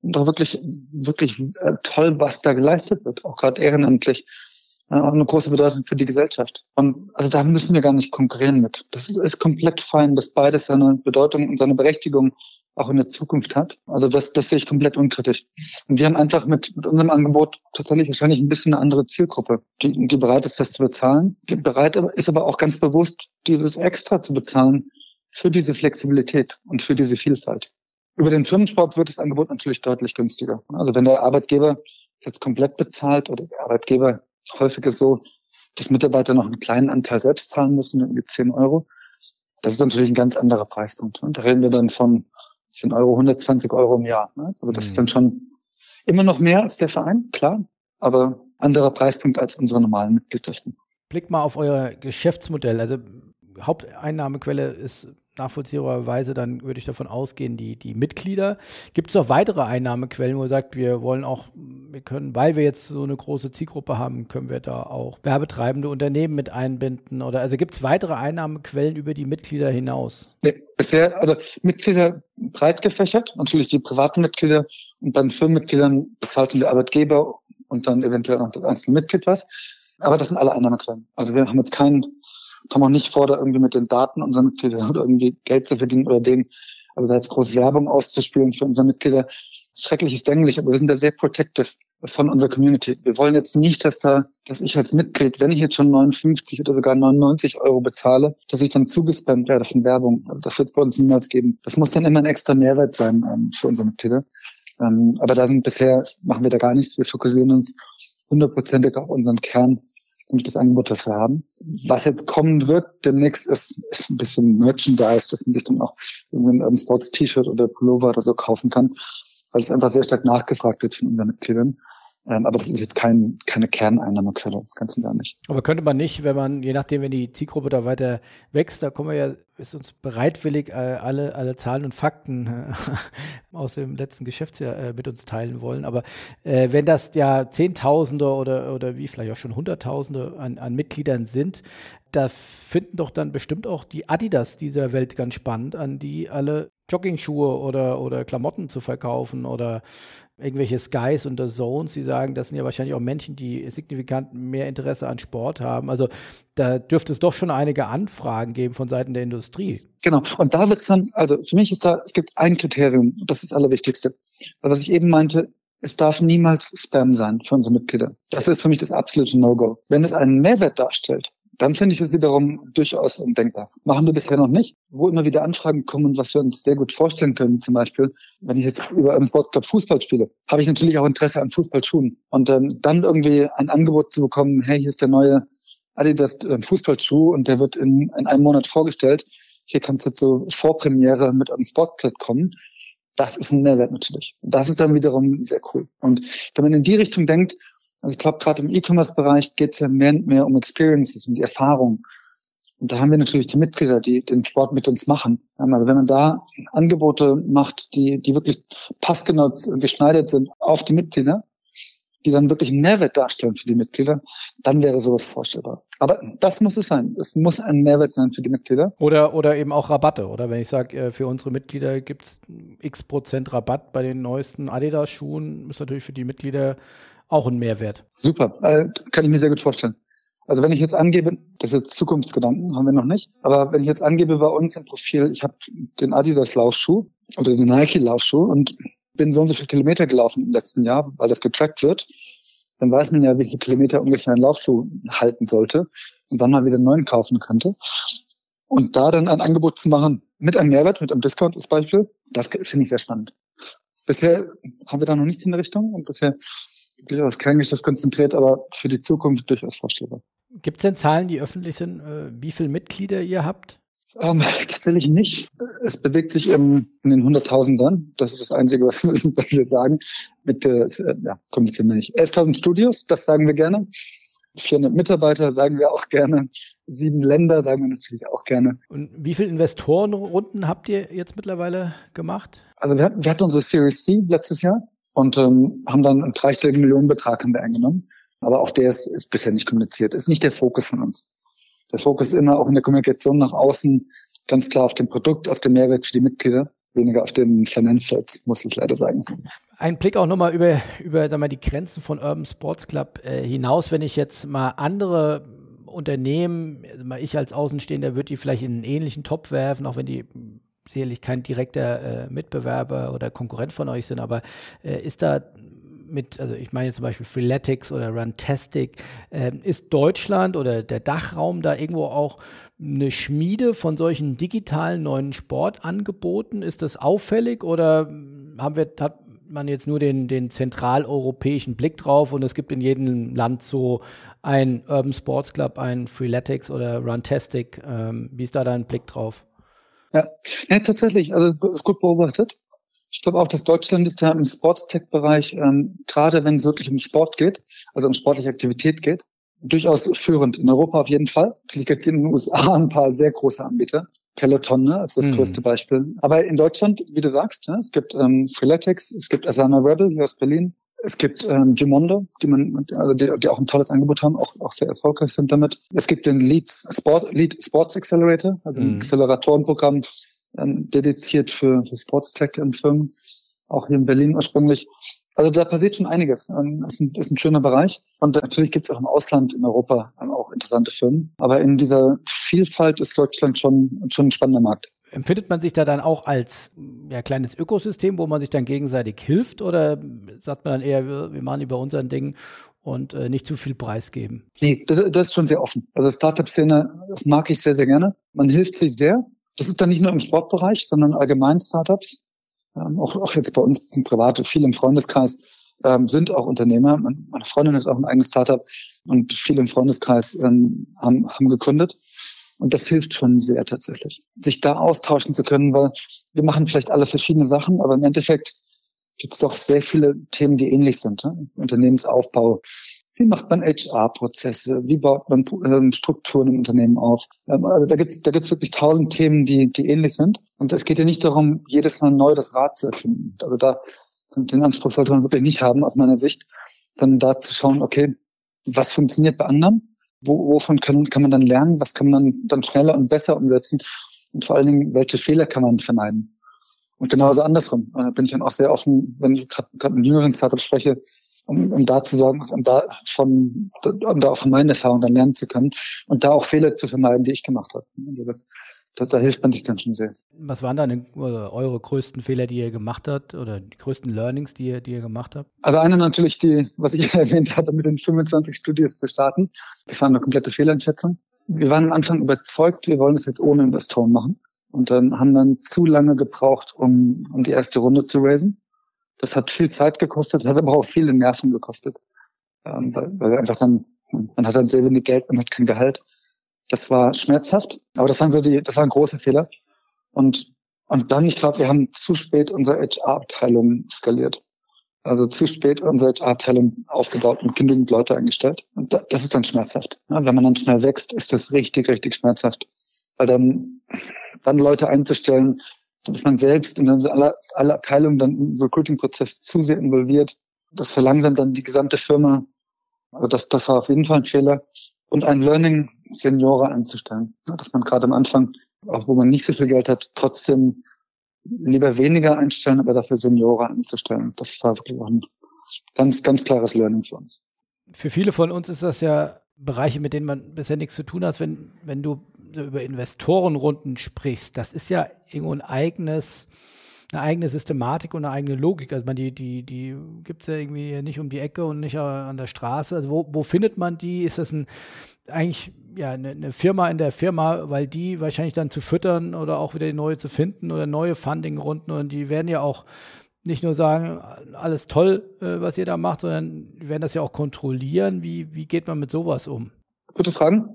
[SPEAKER 1] und auch wirklich, wirklich äh, toll, was da geleistet wird, auch gerade ehrenamtlich. Auch eine große Bedeutung für die Gesellschaft. Und also da müssen wir gar nicht konkurrieren mit. Das ist komplett fein, dass beides seine Bedeutung und seine Berechtigung auch in der Zukunft hat. Also das, das sehe ich komplett unkritisch. Und wir haben einfach mit, mit unserem Angebot tatsächlich wahrscheinlich ein bisschen eine andere Zielgruppe, die, die bereit ist, das zu bezahlen. Die bereit ist aber auch ganz bewusst, dieses extra zu bezahlen für diese Flexibilität und für diese Vielfalt. Über den Firmensport wird das Angebot natürlich deutlich günstiger. Also wenn der Arbeitgeber jetzt komplett bezahlt oder der Arbeitgeber häufig ist so, dass Mitarbeiter noch einen kleinen Anteil selbst zahlen müssen, irgendwie 10 Euro. Das ist natürlich ein ganz anderer Preispunkt. Da reden wir dann von 10 Euro, 120 Euro im Jahr. Ne? Also das mhm. ist dann schon immer noch mehr als der Verein, klar, aber anderer Preispunkt als unsere normalen Mitgliedschaften.
[SPEAKER 3] Blick mal auf euer Geschäftsmodell. Also Haupteinnahmequelle ist nachvollziehbarerweise, dann würde ich davon ausgehen, die, die Mitglieder. Gibt es noch weitere Einnahmequellen, wo ihr sagt, wir wollen auch, wir können, weil wir jetzt so eine große Zielgruppe haben, können wir da auch werbetreibende Unternehmen mit einbinden? Oder also gibt es weitere Einnahmequellen über die Mitglieder hinaus?
[SPEAKER 1] Nee, bisher, also Mitglieder breit gefächert, natürlich die privaten Mitglieder und den Firmenmitgliedern bezahlt der Arbeitgeber und dann eventuell noch das einzelne Mitglied was. Aber das sind alle Einnahmequellen. Also wir haben jetzt keinen kommen auch nicht vor, da irgendwie mit den Daten unserer Mitglieder oder irgendwie Geld zu verdienen oder denen, also da jetzt groß Werbung auszuspielen für unsere Mitglieder. Schrecklich ist denklich, aber wir sind da sehr protective von unserer Community. Wir wollen jetzt nicht, dass da, dass ich als Mitglied, wenn ich jetzt schon 59 oder sogar 99 Euro bezahle, dass ich dann zugespammt werde von Werbung. Also das wird es bei uns niemals geben. Das muss dann immer ein extra Mehrwert sein ähm, für unsere Mitglieder. Ähm, aber da sind bisher, machen wir da gar nichts. Wir fokussieren uns hundertprozentig auf unseren Kern und das Angebot, das wir haben. Was jetzt kommen wird demnächst, ist, ist ein bisschen Merchandise, dass man sich dann auch ein Sports-T-Shirt oder Pullover oder so kaufen kann, weil es einfach sehr stark nachgefragt wird von unseren Mitgliedern. Ähm, aber das ist jetzt kein, keine Kerneinnahmequelle, ganz und gar nicht.
[SPEAKER 3] Aber könnte man nicht, wenn man, je nachdem, wenn die Zielgruppe da weiter wächst, da kommen wir ja ist uns bereitwillig, äh, alle, alle Zahlen und Fakten äh, aus dem letzten Geschäftsjahr äh, mit uns teilen wollen. Aber äh, wenn das ja Zehntausende oder, oder wie vielleicht auch schon Hunderttausende an, an Mitgliedern sind, da finden doch dann bestimmt auch die Adidas dieser Welt ganz spannend, an die alle Jogging-Schuhe oder, oder Klamotten zu verkaufen oder irgendwelche Skies und The Zones, die sagen, das sind ja wahrscheinlich auch Menschen, die signifikant mehr Interesse an Sport haben. Also da dürfte es doch schon einige Anfragen geben von Seiten der Industrie.
[SPEAKER 1] Genau. Und da wird es dann, also für mich ist da, es gibt ein Kriterium, das ist das Allerwichtigste. Was ich eben meinte, es darf niemals Spam sein für unsere Mitglieder. Das ist für mich das absolute No-Go. Wenn es einen Mehrwert darstellt, dann finde ich es wiederum durchaus undenkbar. Machen wir bisher noch nicht. Wo immer wieder Anfragen kommen, was wir uns sehr gut vorstellen können, zum Beispiel, wenn ich jetzt über einen Sportclub Fußball spiele, habe ich natürlich auch Interesse an Fußballschuhen. Und ähm, dann irgendwie ein Angebot zu bekommen, hey, hier ist der neue Adidas äh, Fußballschuh und der wird in, in einem Monat vorgestellt. Hier kannst du zur Vorpremiere mit einem Sportclub kommen. Das ist ein Mehrwert natürlich. Das ist dann wiederum sehr cool. Und wenn man in die Richtung denkt, also ich glaube, gerade im E-Commerce-Bereich geht es ja mehr und mehr um Experiences, um die Erfahrung. Und da haben wir natürlich die Mitglieder, die den Sport mit uns machen. Aber wenn man da Angebote macht, die, die wirklich passgenau geschneidert sind auf die Mitglieder, die dann wirklich einen Mehrwert darstellen für die Mitglieder, dann wäre sowas vorstellbar. Aber das muss es sein. Es muss ein Mehrwert sein für die Mitglieder.
[SPEAKER 3] Oder, oder eben auch Rabatte. Oder wenn ich sage, äh, für unsere Mitglieder gibt es x Prozent Rabatt bei den neuesten Adidas-Schuhen, ist natürlich für die Mitglieder auch ein Mehrwert.
[SPEAKER 1] Super, äh, kann ich mir sehr gut vorstellen. Also wenn ich jetzt angebe, das ist jetzt Zukunftsgedanken, haben wir noch nicht, aber wenn ich jetzt angebe bei uns im Profil, ich habe den Adidas Laufschuh oder den Nike Laufschuh und bin so und so viele Kilometer gelaufen im letzten Jahr, weil das getrackt wird, dann weiß man ja, wie viele Kilometer ungefähr ein Laufschuh halten sollte und dann mal wieder einen neuen kaufen könnte. Und da dann ein Angebot zu machen mit einem Mehrwert, mit einem Discount als Beispiel, das finde ich sehr spannend. Bisher haben wir da noch nichts in der Richtung und bisher durchaus Kerngeschäft konzentriert, aber für die Zukunft durchaus vorstellbar.
[SPEAKER 3] Gibt es denn Zahlen, die öffentlich sind, äh, wie viele Mitglieder ihr habt?
[SPEAKER 1] Ähm, tatsächlich nicht. Es bewegt sich im, in den Hunderttausendern. Das ist das Einzige, was, was wir sagen. Mit der, ja, komplizieren wir nicht. 11.000 Studios, das sagen wir gerne. 400 Mitarbeiter sagen wir auch gerne. Sieben Länder sagen wir natürlich auch gerne.
[SPEAKER 3] Und wie viele Investorenrunden habt ihr jetzt mittlerweile gemacht?
[SPEAKER 1] Also wir hatten, wir hatten unsere Series C letztes Jahr und ähm, haben dann einen dreistelligen Millionenbetrag haben wir eingenommen. Aber auch der ist, ist bisher nicht kommuniziert. Ist nicht der Fokus von uns. Der Fokus ist immer auch in der Kommunikation nach außen ganz klar auf dem Produkt, auf den Mehrwert für die Mitglieder, weniger auf den Financials, muss ich leider sagen.
[SPEAKER 3] Ein Blick auch nochmal über, über sag mal, die Grenzen von Urban Sports Club äh, hinaus, wenn ich jetzt mal andere Unternehmen, mal ich als Außenstehender würde die vielleicht in einen ähnlichen Topf werfen, auch wenn die sicherlich kein direkter äh, Mitbewerber oder Konkurrent von euch sind, aber äh, ist da mit, also ich meine zum Beispiel Freeletics oder Runtastic, äh, ist Deutschland oder der Dachraum da irgendwo auch eine Schmiede von solchen digitalen neuen Sportangeboten? Ist das auffällig oder haben wir, hat man jetzt nur den, den zentraleuropäischen Blick drauf und es gibt in jedem Land so ein Urban Sports Club, ein Freeletics oder Runtastic? Ähm, wie ist da dein Blick drauf?
[SPEAKER 1] Ja, ja tatsächlich, also ist gut beobachtet. Ich glaube auch, dass Deutschland ist da im Sportstech-Bereich, ähm, gerade wenn es wirklich um Sport geht, also um sportliche Aktivität geht, durchaus führend. In Europa auf jeden Fall. Natürlich gibt es in den USA ein paar sehr große Anbieter. Peloton ne, als das mhm. größte Beispiel. Aber in Deutschland, wie du sagst, ne, es gibt ähm, Freeletics, es gibt Asana Rebel hier aus Berlin, es gibt ähm, Gimondo, die man, also die, die auch ein tolles Angebot haben, auch, auch sehr erfolgreich sind damit. Es gibt den Lead Sport, Lead Sports Accelerator, also ein mhm. Acceleratorenprogramm, ähm, dediziert für, für Sportstech-Firmen, auch hier in Berlin ursprünglich. Also da passiert schon einiges. Ähm, ist, ein, ist ein schöner Bereich. Und natürlich gibt es auch im Ausland, in Europa, auch interessante Firmen. Aber in dieser Vielfalt ist Deutschland schon, schon ein spannender Markt.
[SPEAKER 3] Empfindet man sich da dann auch als ja, kleines Ökosystem, wo man sich dann gegenseitig hilft? Oder sagt man dann eher, wir, wir machen über unseren Ding und äh, nicht zu viel preisgeben?
[SPEAKER 1] Nee, das, das ist schon sehr offen. Also Startup-Szene, das mag ich sehr, sehr gerne. Man hilft sich sehr. Das ist dann nicht nur im Sportbereich, sondern allgemein Startups. Ähm, auch, auch jetzt bei uns im Private, viel im Freundeskreis ähm, sind auch Unternehmer. Meine Freundin hat auch ein eigenes Startup und viele im Freundeskreis ähm, haben, haben gegründet. Und das hilft schon sehr tatsächlich, sich da austauschen zu können, weil wir machen vielleicht alle verschiedene Sachen, aber im Endeffekt gibt es doch sehr viele Themen, die ähnlich sind. Ne? Unternehmensaufbau, Wie macht man HR-Prozesse? Wie baut man ähm, Strukturen im Unternehmen auf? Ähm, also da gibt's da gibt's wirklich tausend Themen, die, die ähnlich sind. Und es geht ja nicht darum, jedes Mal neu das Rad zu erfinden. Also da, den Anspruch sollte man wirklich nicht haben, aus meiner Sicht. Dann da zu schauen, okay, was funktioniert bei anderen? Wo, wovon kann, kann man dann lernen? Was kann man dann schneller und besser umsetzen? Und vor allen Dingen, welche Fehler kann man vermeiden? Und genauso andersrum äh, bin ich dann auch sehr offen, wenn ich gerade mit jüngeren Startups spreche, um, um da zu sorgen, um da von, um da auch von meinen Erfahrungen dann lernen zu können und da auch Fehler zu vermeiden, die ich gemacht habe. Also das, das, da hilft man sich dann schon sehr.
[SPEAKER 3] Was waren dann eure größten Fehler, die ihr gemacht habt oder die größten Learnings, die ihr, die ihr gemacht habt?
[SPEAKER 1] Also eine natürlich die, was ich erwähnt hatte, mit den 25 Studios zu starten. Das war eine komplette Fehleinschätzung. Wir waren am Anfang überzeugt, wir wollen es jetzt ohne Investoren machen und dann haben dann zu lange gebraucht, um, um die erste Runde zu raisen. Das hat viel Zeit gekostet, hat aber auch viele Nerven gekostet. Ähm, weil, weil einfach dann, man hat dann sehr wenig Geld, man hat kein Gehalt. Das war schmerzhaft, aber das waren so die, das waren große Fehler. Und, und dann, ich glaube, wir haben zu spät unsere HR-Abteilung skaliert. Also zu spät unsere HR-Abteilung aufgebaut und genügend Leute eingestellt. Und das ist dann schmerzhaft. Wenn man dann schnell wächst, ist das richtig, richtig schmerzhaft. Weil dann, dann Leute einzustellen, dann ist man selbst in alle, alle Abteilungen dann im Recruiting-Prozess zu sehr involviert. Das verlangsamt dann die gesamte Firma. Also das, das war auf jeden Fall ein Fehler. Und ein Learning Seniore einzustellen. Dass man gerade am Anfang, auch wo man nicht so viel Geld hat, trotzdem lieber weniger einstellen, aber dafür Seniore einzustellen. Das war wirklich auch ein ganz, ganz klares Learning für uns.
[SPEAKER 3] Für viele von uns ist das ja Bereiche, mit denen man bisher nichts zu tun hat, wenn, wenn du über Investorenrunden sprichst, das ist ja irgendwo ein eigenes, eine eigene Systematik und eine eigene Logik. Also man, die, die, die gibt es ja irgendwie nicht um die Ecke und nicht an der Straße. Also wo, wo findet man die? Ist das ein eigentlich ja eine, eine Firma in der Firma, weil die wahrscheinlich dann zu füttern oder auch wieder neue zu finden oder neue Fundingrunden und die werden ja auch nicht nur sagen, alles toll, äh, was ihr da macht, sondern die werden das ja auch kontrollieren. Wie, wie geht man mit sowas um?
[SPEAKER 1] Gute Fragen.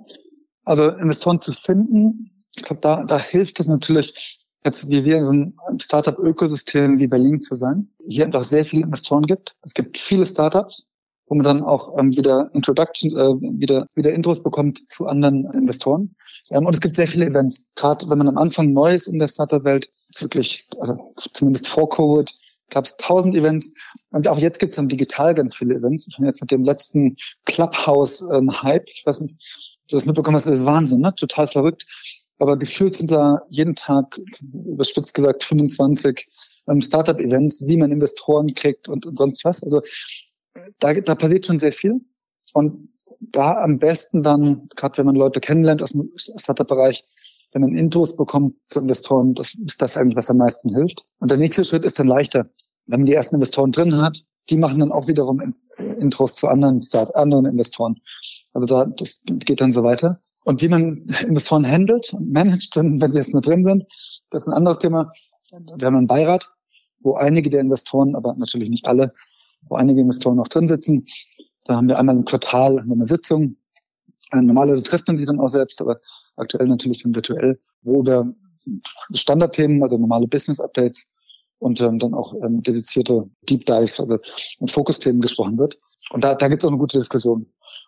[SPEAKER 1] Also Investoren zu finden, ich glaube, da, da hilft es natürlich, jetzt wie wir in so einem Startup-Ökosystem wie Berlin zu sein. Hier einfach sehr viele Investoren gibt. Es gibt viele Startups, wo man dann auch ähm, wieder Introduction, äh, wieder, wieder Intros bekommt zu anderen Investoren. Ähm, und es gibt sehr viele Events. Gerade wenn man am Anfang neu ist in der Startup-Welt, wirklich, also zumindest vor Covid, gab es tausend Events. Und auch jetzt gibt es dann digital ganz viele Events. Ich jetzt mit dem letzten Clubhouse-Hype, ähm, ich weiß nicht, du das mitbekommen hast, das ist Wahnsinn, ne? Total verrückt. Aber gefühlt sind da jeden Tag, überspitzt gesagt, 25 ähm, Startup-Events, wie man Investoren kriegt und, und sonst was. Also da, da passiert schon sehr viel. Und da am besten dann, gerade wenn man Leute kennenlernt aus dem Startup-Bereich, wenn man Intros bekommt zu Investoren, das ist das eigentlich, was am meisten hilft. Und der nächste Schritt ist dann leichter. Wenn man die ersten Investoren drin hat, die machen dann auch wiederum Intros zu anderen Start, anderen Investoren. Also da, das geht dann so weiter. Und wie man Investoren handelt und managt, wenn sie jetzt mal drin sind, das ist ein anderes Thema. Wir haben einen Beirat, wo einige der Investoren, aber natürlich nicht alle, wo einige Investoren noch drin sitzen. Da haben wir einmal im Quartal eine Sitzung. Äh, normalerweise trifft man sich dann auch selbst, aber aktuell natürlich dann virtuell, wo wir Standardthemen, also normale Business-Updates und ähm, dann auch ähm, dedizierte Deep Dives also Fokusthemen gesprochen wird. Und da, da gibt es auch eine gute Diskussion.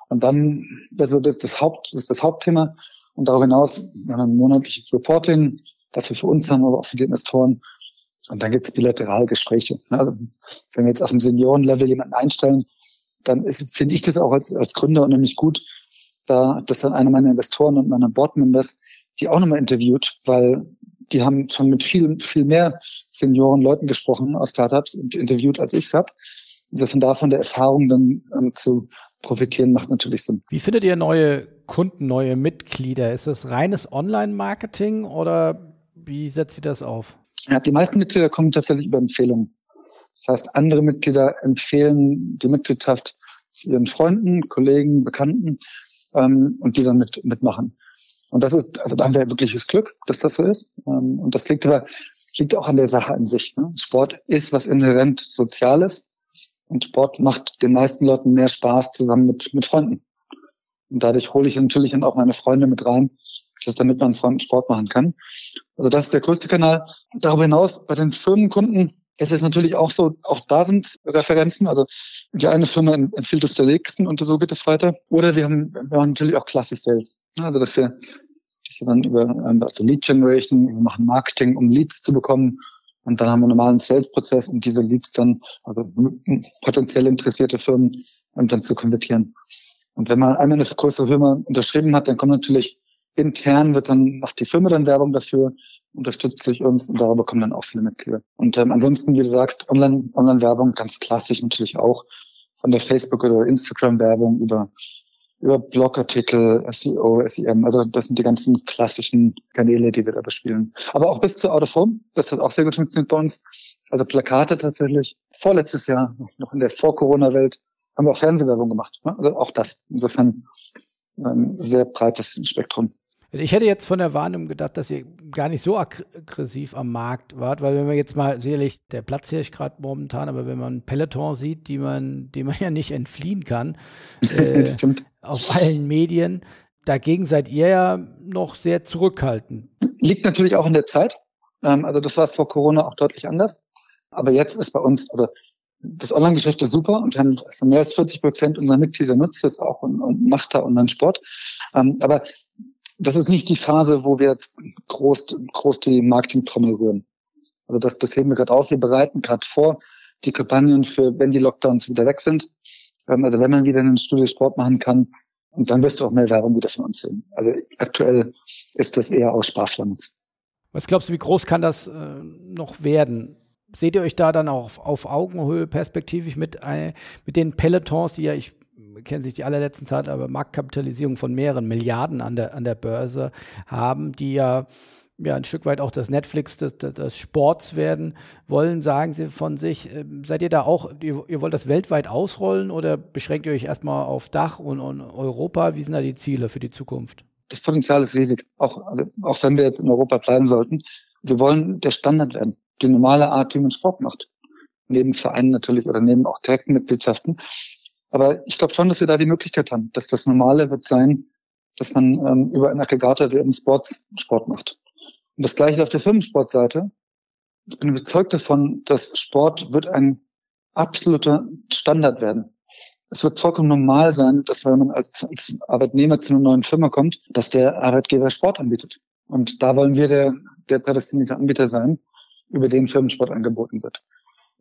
[SPEAKER 1] Und dann, also das, das Haupt, das ist das Hauptthema. Und darüber hinaus wir haben ein monatliches Reporting, das wir für uns haben, aber auch für die Investoren. Und dann gibt es bilateral Gespräche. Also, wenn wir jetzt auf dem Seniorenlevel jemanden einstellen, dann finde ich das auch als, als Gründer unheimlich gut, da das dann einer meiner Investoren und meiner Boardmembers, die auch nochmal interviewt, weil die haben schon mit viel, viel mehr Senioren Leuten gesprochen aus Startups und interviewt, als ich es habe. Also von davon der Erfahrung dann ähm, zu profitieren, macht natürlich Sinn.
[SPEAKER 3] Wie findet ihr neue Kunden, neue Mitglieder? Ist das reines Online-Marketing oder wie setzt ihr das auf?
[SPEAKER 1] Ja, die meisten Mitglieder kommen tatsächlich über Empfehlungen. Das heißt, andere Mitglieder empfehlen die Mitgliedschaft zu ihren Freunden, Kollegen, Bekannten ähm, und die dann mit, mitmachen. Und das ist, also da haben wir wirkliches Glück, dass das so ist. Ähm, und das liegt aber, liegt auch an der Sache an sich. Ne? Sport ist was inhärent Soziales. Und Sport macht den meisten Leuten mehr Spaß zusammen mit, mit Freunden. Und dadurch hole ich natürlich dann auch meine Freunde mit rein, dass damit man Freunden Sport machen kann. Also das ist der größte Kanal. Darüber hinaus bei den Firmenkunden, Es ist natürlich auch so, auch da sind Referenzen. Also die eine Firma empfiehlt es der nächsten und so geht es weiter. Oder wir haben, wir haben natürlich auch klassisch Sales. Also dass wir, dass wir dann über also Lead Generation, wir machen Marketing, um Leads zu bekommen. Und dann haben wir einen normalen Sales-Prozess, um diese Leads dann, also potenziell interessierte Firmen, um dann zu konvertieren. Und wenn man einmal eine größere Firma unterschrieben hat, dann kommt natürlich intern wird dann macht die Firma dann Werbung dafür, unterstützt sich uns und darüber kommen dann auch viele Mitglieder. Und ähm, ansonsten, wie du sagst, Online, Online-Werbung ganz klassisch natürlich auch von der Facebook- oder Instagram-Werbung über über Blogartikel, SEO, SEM, also das sind die ganzen klassischen Kanäle, die wir da bespielen. Aber auch bis zu Out of Home, das hat auch sehr gut funktioniert bei uns. Also Plakate tatsächlich. Vorletztes Jahr, noch in der Vor-Corona-Welt, haben wir auch Fernsehwerbung gemacht. Ne? Also auch das. Insofern ein sehr breites Spektrum.
[SPEAKER 3] Ich hätte jetzt von der Warnung gedacht, dass ihr gar nicht so aggressiv am Markt wart, weil wenn man jetzt mal sicherlich der Platz hier ist gerade momentan, aber wenn man Peloton sieht, die man, die man ja nicht entfliehen kann, äh, auf allen Medien, dagegen seid ihr ja noch sehr zurückhaltend.
[SPEAKER 1] Liegt natürlich auch in der Zeit. Ähm, also das war vor Corona auch deutlich anders. Aber jetzt ist bei uns, also das Online-Geschäft ist super und wir haben also mehr als 40 Prozent unserer Mitglieder nutzt es auch und, und macht da Online-Sport. Ähm, aber das ist nicht die Phase, wo wir jetzt groß, groß die Marketing-Trommel rühren. Also das, das heben wir gerade auf. Wir bereiten gerade vor die Kampagnen für, wenn die Lockdowns wieder weg sind. Ähm, also wenn man wieder einen Studio Sport machen kann, und dann wirst du auch mehr Werbung wieder von uns sehen. Also aktuell ist das eher aus Sparflamme.
[SPEAKER 3] Was glaubst du, wie groß kann das äh, noch werden? Seht ihr euch da dann auch auf, auf Augenhöhe perspektivisch mit, äh, mit den Pelotons, die ja, ich kenne sich die allerletzten Zeit, aber Marktkapitalisierung von mehreren Milliarden an der, an der Börse haben, die ja ja, ein Stück weit auch das Netflix des, des Sports werden wollen, sagen Sie von sich. Äh, seid ihr da auch, ihr, ihr, wollt das weltweit ausrollen oder beschränkt ihr euch erstmal auf Dach und, und, Europa? Wie sind da die Ziele für die Zukunft?
[SPEAKER 1] Das Potenzial ist riesig, auch, also, auch wenn wir jetzt in Europa bleiben sollten. Wir wollen der Standard werden die normale Art, wie man Sport macht. Neben Vereinen natürlich oder neben auch direkten Mitgliedschaften. Aber ich glaube schon, dass wir da die Möglichkeit haben, dass das Normale wird sein, dass man ähm, über einen Aggregator wie Sports Sport macht. Und das gleiche auf der Firmensportseite. Ich bin überzeugt davon, dass Sport wird ein absoluter Standard werden. Es wird vollkommen normal sein, dass wenn man als, als Arbeitnehmer zu einer neuen Firma kommt, dass der Arbeitgeber Sport anbietet. Und da wollen wir der, der prädestinierte Anbieter sein über den Firmensport angeboten wird.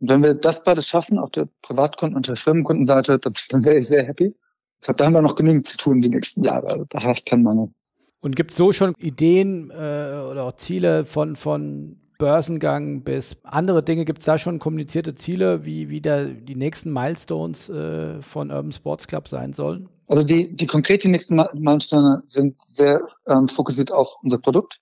[SPEAKER 1] Und wenn wir das beides schaffen auf der Privatkunden- und der Firmenkundenseite, dann, dann wäre ich sehr happy. Da haben wir noch genügend zu tun die nächsten Jahre. Also da herrscht kein Mangel.
[SPEAKER 3] Und gibt es so schon Ideen äh, oder auch Ziele von, von Börsengang bis andere Dinge? Gibt es da schon kommunizierte Ziele, wie, wie da die nächsten Milestones äh, von Urban Sports Club sein sollen?
[SPEAKER 1] Also die, die konkreten nächsten Milestones sind sehr ähm, fokussiert auf unser Produkt.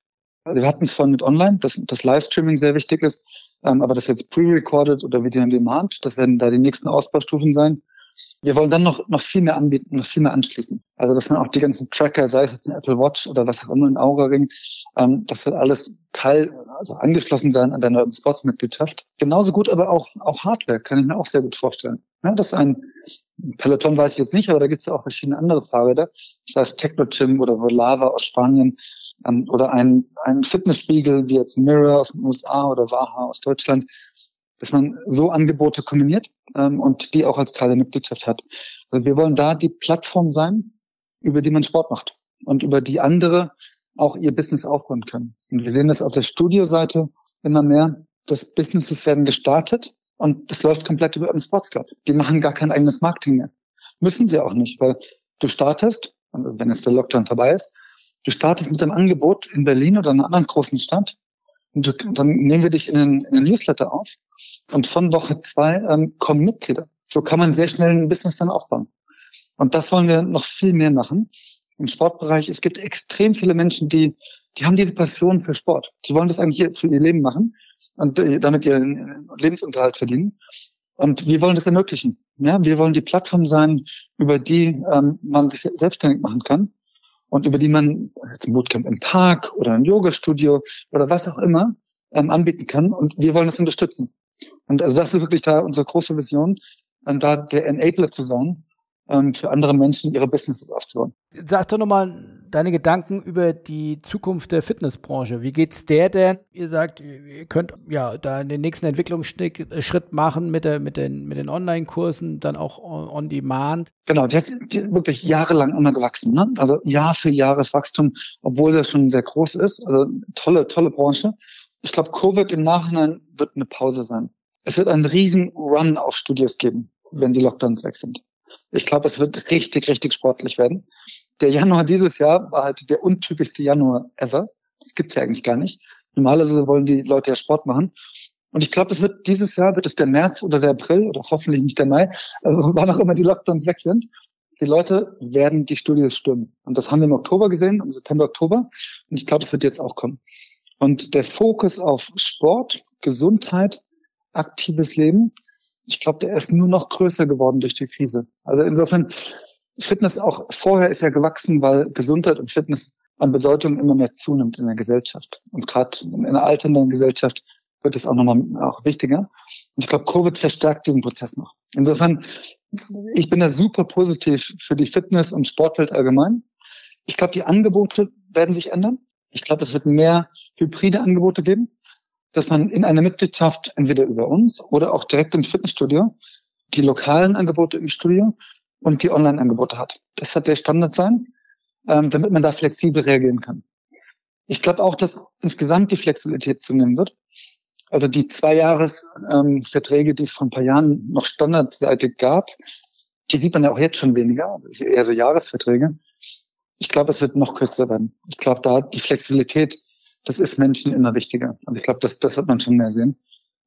[SPEAKER 1] Wir hatten es vorhin mit Online, dass das Livestreaming sehr wichtig ist, ähm, aber das jetzt pre-recorded oder Video on Demand, das werden da die nächsten Ausbaustufen sein. Wir wollen dann noch, noch viel mehr anbieten, noch viel mehr anschließen. Also, dass man auch die ganzen Tracker, sei es jetzt ein Apple Watch oder was auch immer, ein Aura Ring, ähm, das wird alles Teil, also angeschlossen sein an deiner Sportsmitgliedschaft. Genauso gut aber auch, auch Hardware, kann ich mir auch sehr gut vorstellen. Ja, das ist ein Peloton weiß ich jetzt nicht, aber da gibt es auch verschiedene andere Fahrräder. Das heißt Techno-Gym oder Volava aus Spanien ähm, oder ein, ein Fitnessspiegel wie jetzt Mirror aus den USA oder Waha aus Deutschland, dass man so Angebote kombiniert ähm, und die auch als Teil der Mitgliedschaft hat. Also wir wollen da die Plattform sein, über die man Sport macht und über die andere auch ihr Business aufbauen können. Und wir sehen das auf der Studioseite immer mehr, dass Businesses werden gestartet und das läuft komplett über einen Sports Club. Die machen gar kein eigenes Marketing mehr. Müssen sie auch nicht, weil du startest, wenn jetzt der Lockdown vorbei ist, du startest mit einem Angebot in Berlin oder einer anderen großen Stadt und dann nehmen wir dich in den, in den Newsletter auf und von Woche zwei ähm, kommen Mitglieder. So kann man sehr schnell ein Business dann aufbauen. Und das wollen wir noch viel mehr machen. Im Sportbereich, es gibt extrem viele Menschen, die, die haben diese Passion für Sport. Die wollen das eigentlich für ihr Leben machen und äh, damit ihren Lebensunterhalt verdienen. Und wir wollen das ermöglichen. Ja, wir wollen die Plattform sein, über die ähm, man sich selbstständig machen kann und über die man jetzt ein Bootcamp im Park oder ein Yoga-Studio oder was auch immer ähm, anbieten kann. Und wir wollen das unterstützen. Und also das ist wirklich da unsere große Vision, ähm, da der Enabler zu sein, ähm, für andere Menschen ihre Businesses aufzubauen.
[SPEAKER 3] Sag doch nochmal deine Gedanken über die Zukunft der Fitnessbranche. Wie geht's der denn? Ihr sagt, ihr könnt ja da den nächsten Entwicklungsschritt machen mit, der, mit den, mit den Online-Kursen, dann auch on demand.
[SPEAKER 1] Genau, die hat wirklich jahrelang immer gewachsen. Ne? Also Jahr für Jahreswachstum, obwohl das schon sehr groß ist. Also tolle, tolle Branche. Ich glaube, Covid im Nachhinein wird eine Pause sein. Es wird einen riesen Run auf Studios geben, wenn die Lockdowns weg sind. Ich glaube, es wird richtig, richtig sportlich werden. Der Januar dieses Jahr war halt der untypischste Januar ever. Das gibt's ja eigentlich gar nicht. Normalerweise wollen die Leute ja Sport machen. Und ich glaube, es wird dieses Jahr, wird es der März oder der April oder hoffentlich nicht der Mai, also wann auch immer die Lockdowns weg sind. Die Leute werden die Studios stürmen. Und das haben wir im Oktober gesehen, im September, Oktober. Und ich glaube, es wird jetzt auch kommen. Und der Fokus auf Sport, Gesundheit, aktives Leben, ich glaube, der ist nur noch größer geworden durch die Krise. Also insofern, Fitness auch vorher ist ja gewachsen, weil Gesundheit und Fitness an Bedeutung immer mehr zunimmt in der Gesellschaft. Und gerade in einer alternden Gesellschaft wird es auch nochmal auch wichtiger. Und ich glaube, Covid verstärkt diesen Prozess noch. Insofern, ich bin da super positiv für die Fitness- und Sportwelt allgemein. Ich glaube, die Angebote werden sich ändern. Ich glaube, es wird mehr hybride Angebote geben dass man in einer Mitgliedschaft entweder über uns oder auch direkt im Fitnessstudio die lokalen Angebote im Studio und die Online-Angebote hat. Das wird der Standard sein, ähm, damit man da flexibel reagieren kann. Ich glaube auch, dass insgesamt die Flexibilität zunehmen wird. Also die zwei Jahresverträge, ähm, die es vor ein paar Jahren noch standardseitig gab, die sieht man ja auch jetzt schon weniger, eher so Jahresverträge. Ich glaube, es wird noch kürzer werden. Ich glaube, da die Flexibilität das ist Menschen immer wichtiger. Also ich glaube, das, das wird man schon mehr sehen.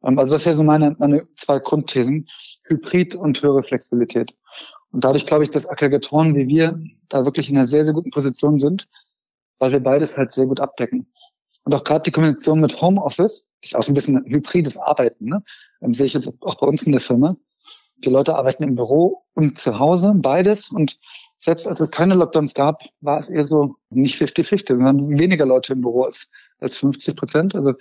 [SPEAKER 1] Ähm, also das wäre so meine, meine zwei Grundthesen. Hybrid und höhere Flexibilität. Und dadurch glaube ich, dass Aggregatoren wie wir da wirklich in einer sehr, sehr guten Position sind, weil wir beides halt sehr gut abdecken. Und auch gerade die Kombination mit Homeoffice, ist auch so ein bisschen hybrides Arbeiten, ne? Ähm, sehe ich jetzt auch bei uns in der Firma. Die Leute arbeiten im Büro und zu Hause, beides. Und selbst als es keine Lockdowns gab, war es eher so nicht 50-50, sondern weniger Leute im Büro als, als 50 Prozent. Also,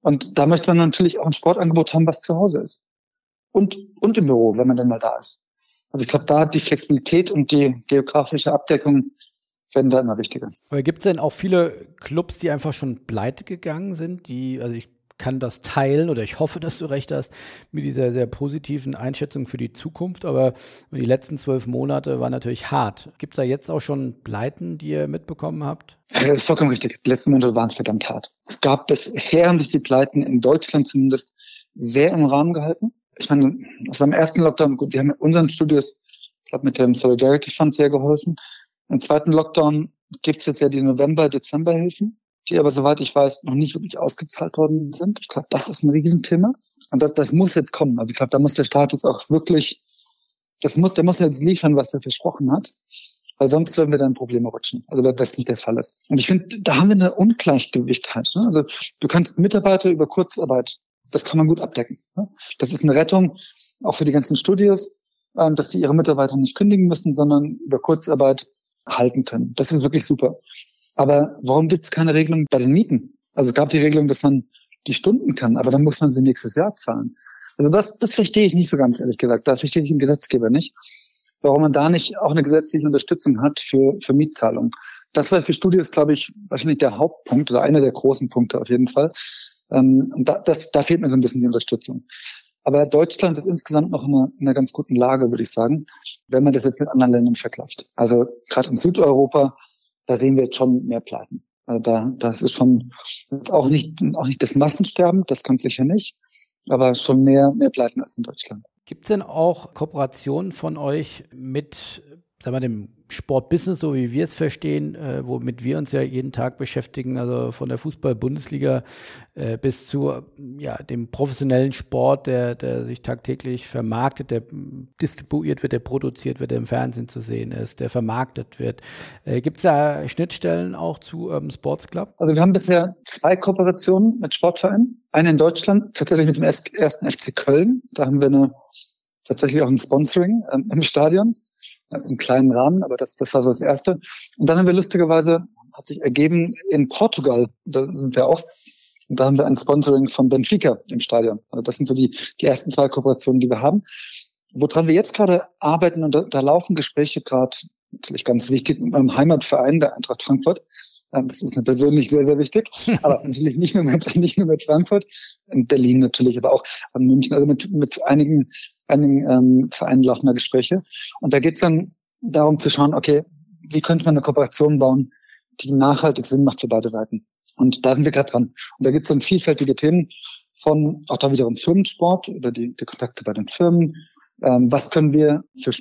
[SPEAKER 1] und da möchte man natürlich auch ein Sportangebot haben, was zu Hause ist. Und, und im Büro, wenn man denn mal da ist. Also ich glaube, da die Flexibilität und die geografische Abdeckung werden da immer wichtiger.
[SPEAKER 3] Aber gibt es denn auch viele Clubs, die einfach schon pleite gegangen sind, die, also ich kann das teilen oder ich hoffe, dass du recht hast mit dieser sehr positiven Einschätzung für die Zukunft. Aber die letzten zwölf Monate waren natürlich hart. Gibt es da jetzt auch schon Pleiten, die ihr mitbekommen habt?
[SPEAKER 1] Ja, das ist vollkommen richtig. Die letzten Monate waren verdammt hart. Es gab bisher haben sich die Pleiten in Deutschland zumindest sehr im Rahmen gehalten. Ich meine, war im ersten Lockdown, gut, wir haben unseren Studios, ich glaube, mit dem Solidarity Fund sehr geholfen. Im zweiten Lockdown gibt es jetzt ja die November-Dezember-Hilfen die aber, soweit ich weiß, noch nicht wirklich ausgezahlt worden sind. Ich glaube, das ist ein Riesenthema. Und das, das muss jetzt kommen. Also ich glaube, da muss der Staat jetzt auch wirklich, das muss, der muss jetzt liefern, was er versprochen hat. Weil sonst werden wir dann Probleme rutschen. Also wenn das nicht der Fall ist. Und ich finde, da haben wir eine Ungleichgewicht halt. Ne? Also du kannst Mitarbeiter über Kurzarbeit, das kann man gut abdecken. Ne? Das ist eine Rettung, auch für die ganzen Studios, äh, dass die ihre Mitarbeiter nicht kündigen müssen, sondern über Kurzarbeit halten können. Das ist wirklich super. Aber warum gibt es keine Regelung bei den Mieten? Also es gab die Regelung, dass man die Stunden kann, aber dann muss man sie nächstes Jahr zahlen. Also das, das verstehe ich nicht so ganz, ehrlich gesagt. Da verstehe ich den Gesetzgeber nicht. Warum man da nicht auch eine gesetzliche Unterstützung hat für, für Mietzahlung. Das war für Studios, glaube ich, wahrscheinlich der Hauptpunkt oder einer der großen Punkte auf jeden Fall. Ähm, und da, das, da fehlt mir so ein bisschen die Unterstützung. Aber Deutschland ist insgesamt noch in einer, in einer ganz guten Lage, würde ich sagen, wenn man das jetzt mit anderen Ländern vergleicht. Also gerade in Südeuropa da sehen wir jetzt schon mehr Pleiten. Also da, das ist schon auch nicht, auch nicht das Massensterben, das kommt sicher nicht, aber schon mehr, mehr Pleiten als in Deutschland.
[SPEAKER 3] Gibt es denn auch Kooperationen von euch mit, sagen wir, dem Sportbusiness, so wie wir es verstehen, äh, womit wir uns ja jeden Tag beschäftigen, also von der Fußball-Bundesliga äh, bis zu ja, dem professionellen Sport, der, der sich tagtäglich vermarktet, der distribuiert wird, der produziert wird, der im Fernsehen zu sehen ist, der vermarktet wird. Äh, Gibt es da Schnittstellen auch zu ähm, Sports Club?
[SPEAKER 1] Also wir haben bisher zwei Kooperationen mit Sportvereinen. Eine in Deutschland, tatsächlich mit dem ersten FC Köln. Da haben wir eine tatsächlich auch ein Sponsoring ähm, im Stadion im kleinen Rahmen, aber das, das war so das Erste. Und dann haben wir lustigerweise, hat sich ergeben, in Portugal, da sind wir auch, da haben wir ein Sponsoring von Benfica im Stadion. Also das sind so die, die ersten zwei Kooperationen, die wir haben. Woran wir jetzt gerade arbeiten, und da, da laufen Gespräche gerade natürlich ganz wichtig mit meinem Heimatverein, der Eintracht Frankfurt. Ähm, das ist mir persönlich sehr, sehr wichtig. Aber natürlich nicht nur mit, nicht nur mit Frankfurt, in Berlin natürlich, aber auch in München, also mit, mit einigen, einigen ähm, Vereinen laufen da Gespräche. Und da geht's dann darum zu schauen, okay, wie könnte man eine Kooperation bauen, die nachhaltig Sinn macht für beide Seiten. Und da sind wir gerade dran. Und da gibt es dann vielfältige Themen von auch da wiederum Firmensport über die, die Kontakte bei den Firmen. Ähm, was können wir für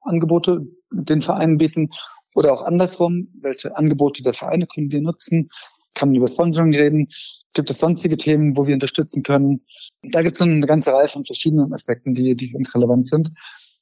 [SPEAKER 1] Sportangebote den Vereinen bieten? Oder auch andersrum, welche Angebote der Vereine können wir nutzen? Kann man über Sponsoring reden? Gibt es sonstige Themen, wo wir unterstützen können? Da gibt es eine ganze Reihe von verschiedenen Aspekten, die, die für uns relevant sind.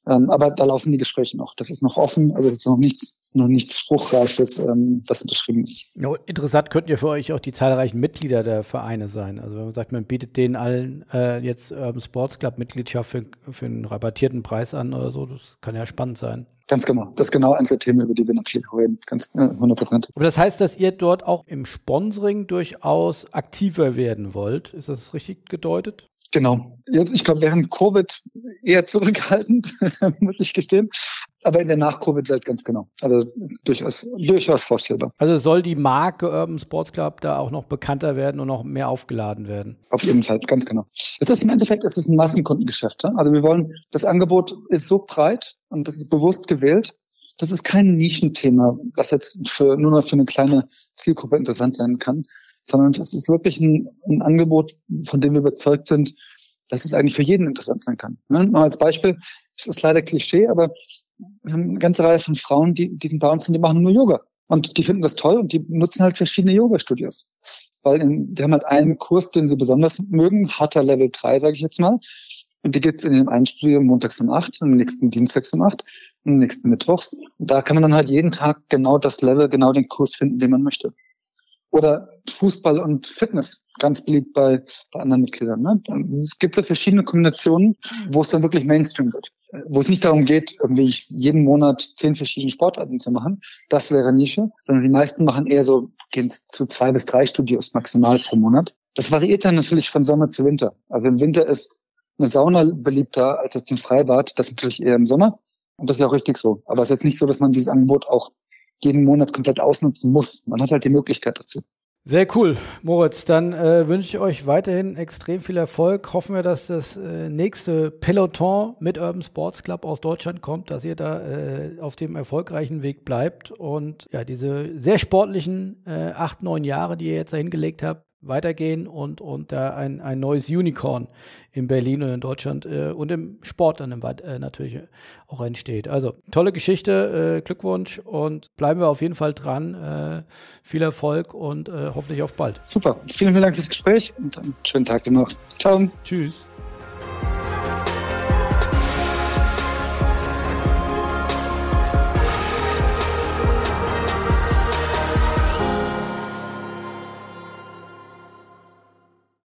[SPEAKER 1] Ähm, aber da laufen die Gespräche noch. Das ist noch offen, also das ist noch nichts, noch nichts Spruchreifes, ähm, was unterschrieben ist.
[SPEAKER 3] Ja, interessant könnten ja für euch auch die zahlreichen Mitglieder der Vereine sein. Also wenn man sagt, man bietet denen allen äh, jetzt Urban Sports Club Mitgliedschaft für, für einen rabattierten Preis an oder so, das kann ja spannend sein.
[SPEAKER 1] Ganz genau. Das ist genau eins der Themen, über die wir natürlich reden. Ganz äh, 100 Prozent.
[SPEAKER 3] Aber das heißt, dass ihr dort auch im Sponsoring durchaus aktiver werden wollt. Ist das richtig gedeutet?
[SPEAKER 1] Genau. Ich glaube, während Covid eher zurückhaltend, muss ich gestehen. Aber in der Nach-Covid-Welt ganz genau. Also durchaus, durchaus vorstellbar.
[SPEAKER 3] Also soll die Marke Urban Sports Club da auch noch bekannter werden und noch mehr aufgeladen werden?
[SPEAKER 1] Auf jeden Fall, ganz genau. Es ist im Endeffekt, es ist ein Massenkundengeschäft. Also wir wollen, das Angebot ist so breit und das ist bewusst gewählt. Das ist kein Nischenthema, was jetzt für, nur noch für eine kleine Zielgruppe interessant sein kann, sondern es ist wirklich ein, ein Angebot, von dem wir überzeugt sind, dass es eigentlich für jeden interessant sein kann. Ne? Mal als Beispiel, es ist leider Klischee, aber wir haben eine ganze Reihe von Frauen, die diesen bei uns sind, die machen nur Yoga. Und die finden das toll und die nutzen halt verschiedene Yoga-Studios. Weil in, die haben halt einen Kurs, den sie besonders mögen, harter Level 3, sage ich jetzt mal. Und die gibt's in dem einen Studio montags um acht, im nächsten dienstags um acht, im nächsten mittwochs. Und da kann man dann halt jeden Tag genau das Level, genau den Kurs finden, den man möchte. Oder Fußball und Fitness, ganz beliebt bei, bei anderen Mitgliedern. Ne? Es gibt so verschiedene Kombinationen, wo es dann wirklich Mainstream wird. Wo es nicht darum geht, irgendwie jeden Monat zehn verschiedene Sportarten zu machen. Das wäre Nische. Sondern die meisten machen eher so, gehen zu zwei bis drei Studios maximal pro Monat. Das variiert dann natürlich von Sommer zu Winter. Also im Winter ist eine Sauna beliebter als jetzt ein Freibad. Das natürlich eher im Sommer. Und das ist ja auch richtig so. Aber es ist jetzt nicht so, dass man dieses Angebot auch jeden Monat komplett ausnutzen muss. Man hat halt die Möglichkeit dazu.
[SPEAKER 3] Sehr cool, Moritz. Dann äh, wünsche ich euch weiterhin extrem viel Erfolg. Hoffen wir, dass das äh, nächste Peloton mit Urban Sports Club aus Deutschland kommt, dass ihr da äh, auf dem erfolgreichen Weg bleibt und ja, diese sehr sportlichen äh, acht, neun Jahre, die ihr jetzt da hingelegt habt, weitergehen und, und da ein, ein neues Unicorn in Berlin und in Deutschland äh, und im Sport dann im, äh, natürlich auch entsteht. Also tolle Geschichte, äh, Glückwunsch und bleiben wir auf jeden Fall dran. Äh, viel Erfolg und äh, hoffentlich auf bald.
[SPEAKER 1] Super, vielen, vielen Dank fürs Gespräch und einen schönen Tag dir noch. Ciao.
[SPEAKER 3] Tschüss.